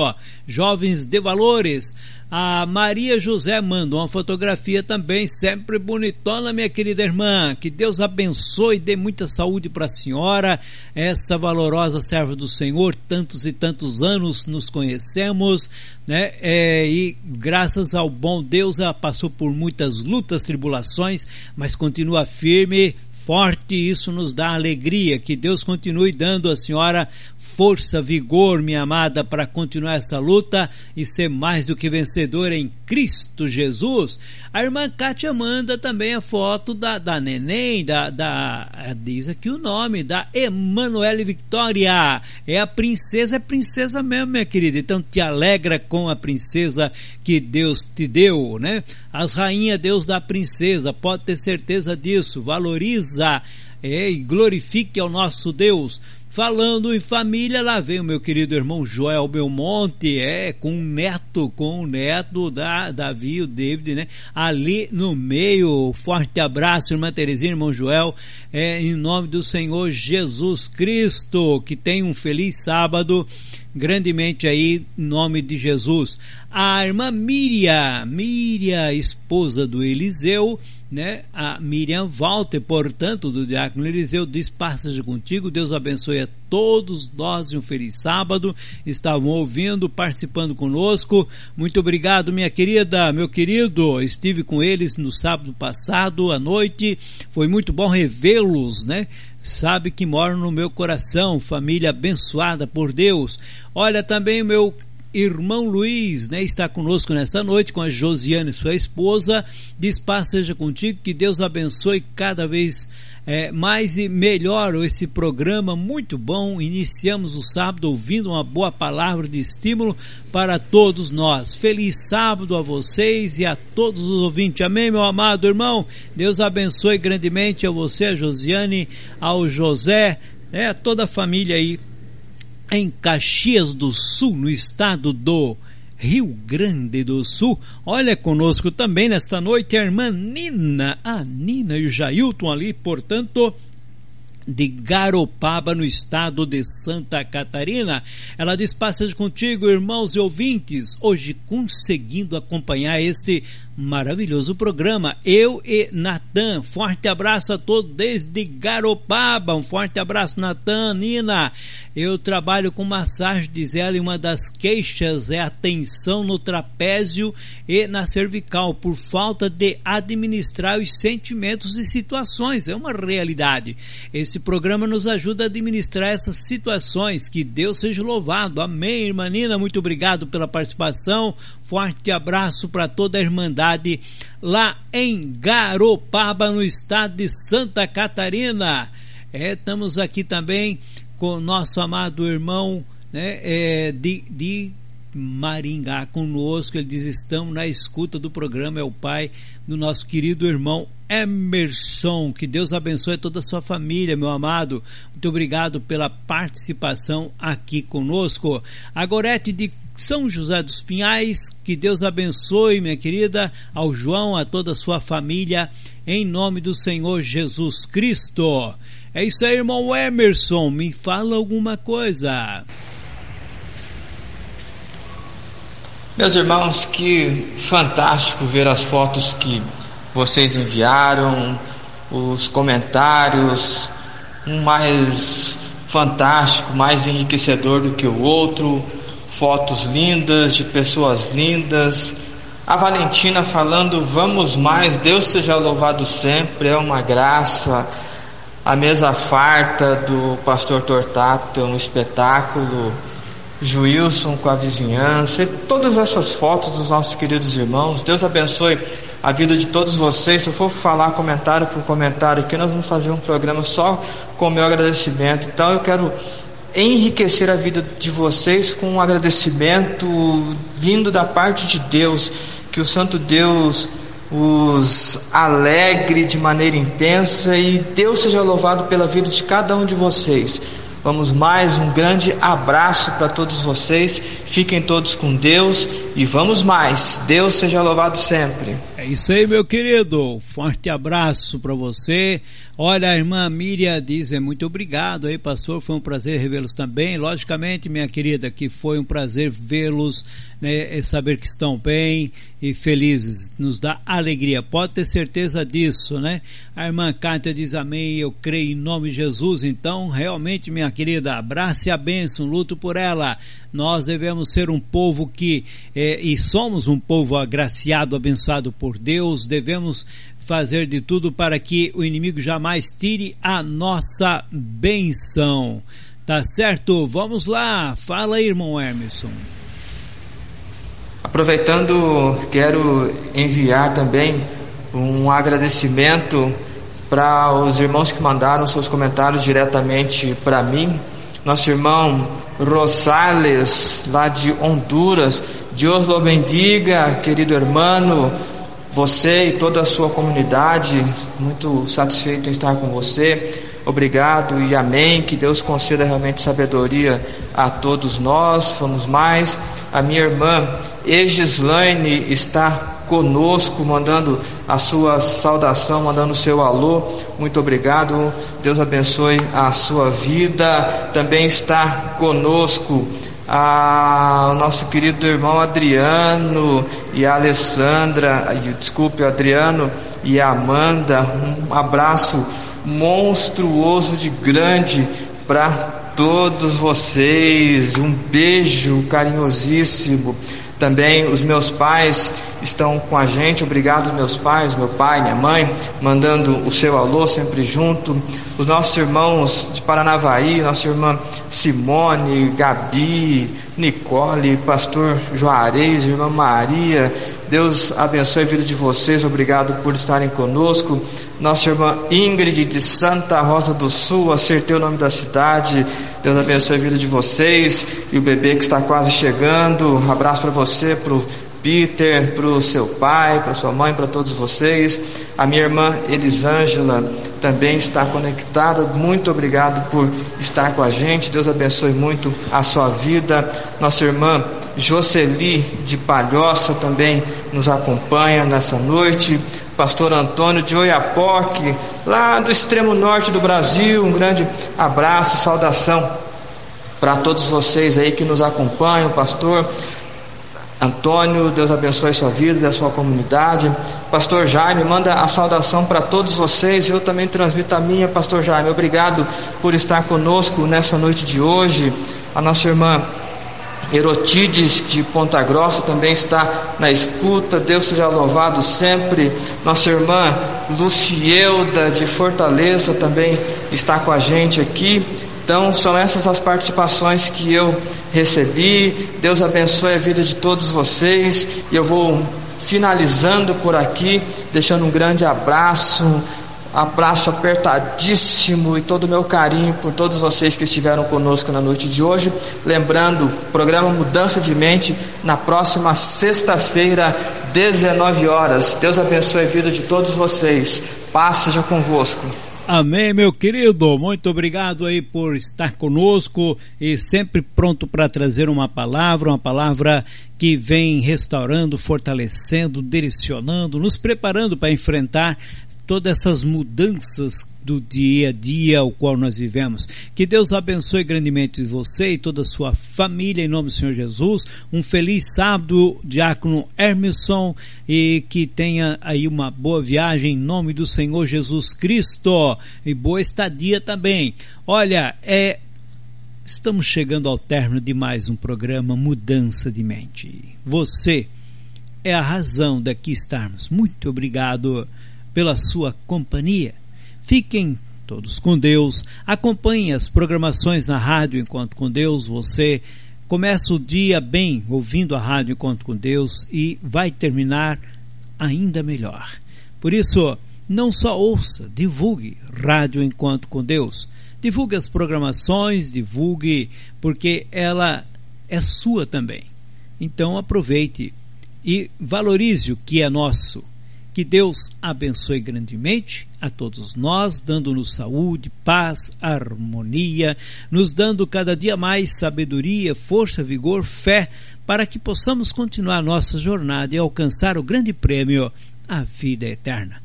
jovens de valores. A Maria José manda uma fotografia também, sempre bonitona, minha querida irmã. Que Deus abençoe e dê muita saúde para a senhora, essa valorosa serva do Senhor. Tantos e tantos anos nos conhecemos, né? É, e graças ao bom Deus, ela passou por muitas lutas, tribulações, mas continua firme, forte, isso nos dá alegria. Que Deus continue dando à senhora força, vigor, minha amada, para continuar essa luta e ser mais do que vencedora em Cristo Jesus. A irmã Kátia manda também a foto da, da neném, da, da, diz aqui o nome, da Emanuele Victoria. É a princesa, é princesa mesmo, minha querida. Então te alegra com a princesa que Deus te deu, né? As rainhas Deus dá princesa, pode ter certeza disso. Valoriza e glorifique ao nosso Deus. Falando em família, lá vem o meu querido irmão Joel Belmonte, é, com um neto, com o neto da Davi, o David, né? Ali no meio, forte abraço, irmã Terezinha, irmão Joel, é, em nome do Senhor Jesus Cristo, que tem um feliz sábado, grandemente aí, em nome de Jesus. A irmã Miriam, Miriam, esposa do Eliseu, né? A Miriam Walter, portanto, do Diácono Eliseu, diz: Passagem contigo, Deus abençoe a todos nós e um feliz sábado. Estavam ouvindo, participando conosco. Muito obrigado, minha querida, meu querido. Estive com eles no sábado passado à noite. Foi muito bom revê-los, né? Sabe que moram no meu coração, família abençoada por Deus. Olha também o meu irmão Luiz, né, está conosco nessa noite com a Josiane, sua esposa. Diz paz seja contigo, que Deus abençoe cada vez é, mais e melhor esse programa muito bom. Iniciamos o sábado ouvindo uma boa palavra de estímulo para todos nós. Feliz sábado a vocês e a todos os ouvintes. Amém, meu amado irmão. Deus abençoe grandemente a você, a Josiane, ao José, né, a toda a família aí em Caxias do Sul, no estado do Rio Grande do Sul. Olha conosco também nesta noite a irmã Nina, a Nina e o Jailton ali, portanto, de Garopaba, no estado de Santa Catarina. Ela diz: Passas contigo, irmãos e ouvintes, hoje conseguindo acompanhar este maravilhoso programa. Eu e Natan, forte abraço a todos desde Garopaba. Um forte abraço, Natan, Nina. Eu trabalho com massagem, diz ela, e uma das queixas é a tensão no trapézio e na cervical, por falta de administrar os sentimentos e situações. É uma realidade. Esse programa nos ajuda a administrar essas situações. Que Deus seja louvado. Amém, irmã Nina. Muito obrigado pela participação. Forte abraço para toda a Irmandade lá em Garopaba, no estado de Santa Catarina. É, estamos aqui também com o nosso amado irmão né, é, de, de Maringá conosco. Ele diz: estamos na escuta do programa. É o pai do nosso querido irmão Emerson. Que Deus abençoe toda a sua família, meu amado. Muito obrigado pela participação aqui conosco. A Gorete de são José dos Pinhais, que Deus abençoe, minha querida, ao João, a toda a sua família, em nome do Senhor Jesus Cristo. É isso aí, irmão Emerson, me fala alguma coisa. Meus irmãos, que fantástico ver as fotos que vocês enviaram, os comentários, um mais fantástico, mais enriquecedor do que o outro, fotos lindas de pessoas lindas. A Valentina falando, vamos mais, Deus seja louvado sempre, é uma graça. A mesa farta do pastor Tortato, um espetáculo. Juilson com a vizinhança, e todas essas fotos dos nossos queridos irmãos. Deus abençoe a vida de todos vocês. Se eu for falar comentário por comentário aqui, nós vamos fazer um programa só com o meu agradecimento. Então eu quero enriquecer a vida de vocês com um agradecimento vindo da parte de Deus, que o Santo Deus os alegre de maneira intensa e Deus seja louvado pela vida de cada um de vocês. Vamos mais um grande abraço para todos vocês. Fiquem todos com Deus e vamos mais. Deus seja louvado sempre. É isso aí, meu querido. Forte abraço para você. Olha, a irmã Miriam diz, é muito obrigado aí, pastor, foi um prazer revê-los também. Logicamente, minha querida, que foi um prazer vê-los, né, saber que estão bem e felizes, nos dá alegria, pode ter certeza disso, né? A irmã Cátia diz amém, eu creio em nome de Jesus, então, realmente, minha querida, abrace a bênção, luto por ela. Nós devemos ser um povo que, é, e somos um povo agraciado, abençoado por Deus, devemos fazer de tudo para que o inimigo jamais tire a nossa benção. Tá certo? Vamos lá. Fala aí, irmão Emerson. Aproveitando, quero enviar também um agradecimento para os irmãos que mandaram seus comentários diretamente para mim. Nosso irmão Rosales, lá de Honduras. Deus lo bendiga, querido irmão você e toda a sua comunidade, muito satisfeito em estar com você. Obrigado e amém. Que Deus conceda realmente sabedoria a todos nós. Vamos mais. A minha irmã Egislaine está conosco, mandando a sua saudação, mandando o seu alô. Muito obrigado. Deus abençoe a sua vida. Também está conosco a, o nosso querido irmão Adriano e a Alessandra, desculpe, Adriano e Amanda, um abraço monstruoso de grande para todos vocês, um beijo carinhosíssimo. Também os meus pais estão com a gente, obrigado meus pais, meu pai, minha mãe, mandando o seu alô sempre junto. Os nossos irmãos de Paranavaí, nossa irmã Simone, Gabi, Nicole, pastor Juarez, irmã Maria, Deus abençoe a vida de vocês, obrigado por estarem conosco. Nossa irmã Ingrid de Santa Rosa do Sul, acertei o nome da cidade. Deus abençoe a vida de vocês e o bebê que está quase chegando. Um abraço para você, para o Peter, para o seu pai, para sua mãe, para todos vocês. A minha irmã Elisângela também está conectada. Muito obrigado por estar com a gente. Deus abençoe muito a sua vida. Nossa irmã Jocely de Palhoça também nos acompanha nessa noite pastor Antônio de Oiapoque, lá do extremo norte do Brasil. Um grande abraço, saudação para todos vocês aí que nos acompanham, pastor. Antônio, Deus abençoe sua vida e a sua comunidade. Pastor Jaime, manda a saudação para todos vocês. Eu também transmito a minha, Pastor Jaime. Obrigado por estar conosco nessa noite de hoje. A nossa irmã Erotides de Ponta Grossa também está na escuta, Deus seja louvado sempre. Nossa irmã Lucielda de Fortaleza também está com a gente aqui. Então, são essas as participações que eu recebi. Deus abençoe a vida de todos vocês. E eu vou finalizando por aqui, deixando um grande abraço abraço apertadíssimo e todo o meu carinho por todos vocês que estiveram conosco na noite de hoje. Lembrando, programa Mudança de Mente na próxima sexta-feira, 19 horas. Deus abençoe a vida de todos vocês. Paz seja convosco. Amém, meu querido. Muito obrigado aí por estar conosco e sempre pronto para trazer uma palavra, uma palavra que vem restaurando, fortalecendo, direcionando, nos preparando para enfrentar todas essas mudanças do dia a dia ao qual nós vivemos. Que Deus abençoe grandemente você e toda a sua família em nome do Senhor Jesus. Um feliz sábado, diácono Hermeson, e que tenha aí uma boa viagem em nome do Senhor Jesus Cristo e boa estadia também. Olha, é estamos chegando ao término de mais um programa Mudança de Mente. Você é a razão daqui estarmos. Muito obrigado pela sua companhia. Fiquem todos com Deus. Acompanhe as programações na Rádio Enquanto com Deus. Você começa o dia bem ouvindo a Rádio Enquanto com Deus e vai terminar ainda melhor. Por isso, não só ouça, divulgue Rádio Enquanto com Deus. Divulgue as programações, divulgue, porque ela é sua também. Então aproveite e valorize o que é nosso. Que Deus abençoe grandemente a todos nós, dando-nos saúde, paz, harmonia, nos dando cada dia mais sabedoria, força, vigor, fé, para que possamos continuar nossa jornada e alcançar o grande prêmio, a vida eterna.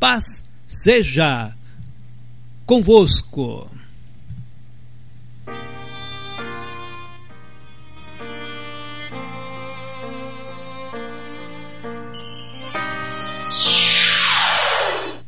Paz seja convosco.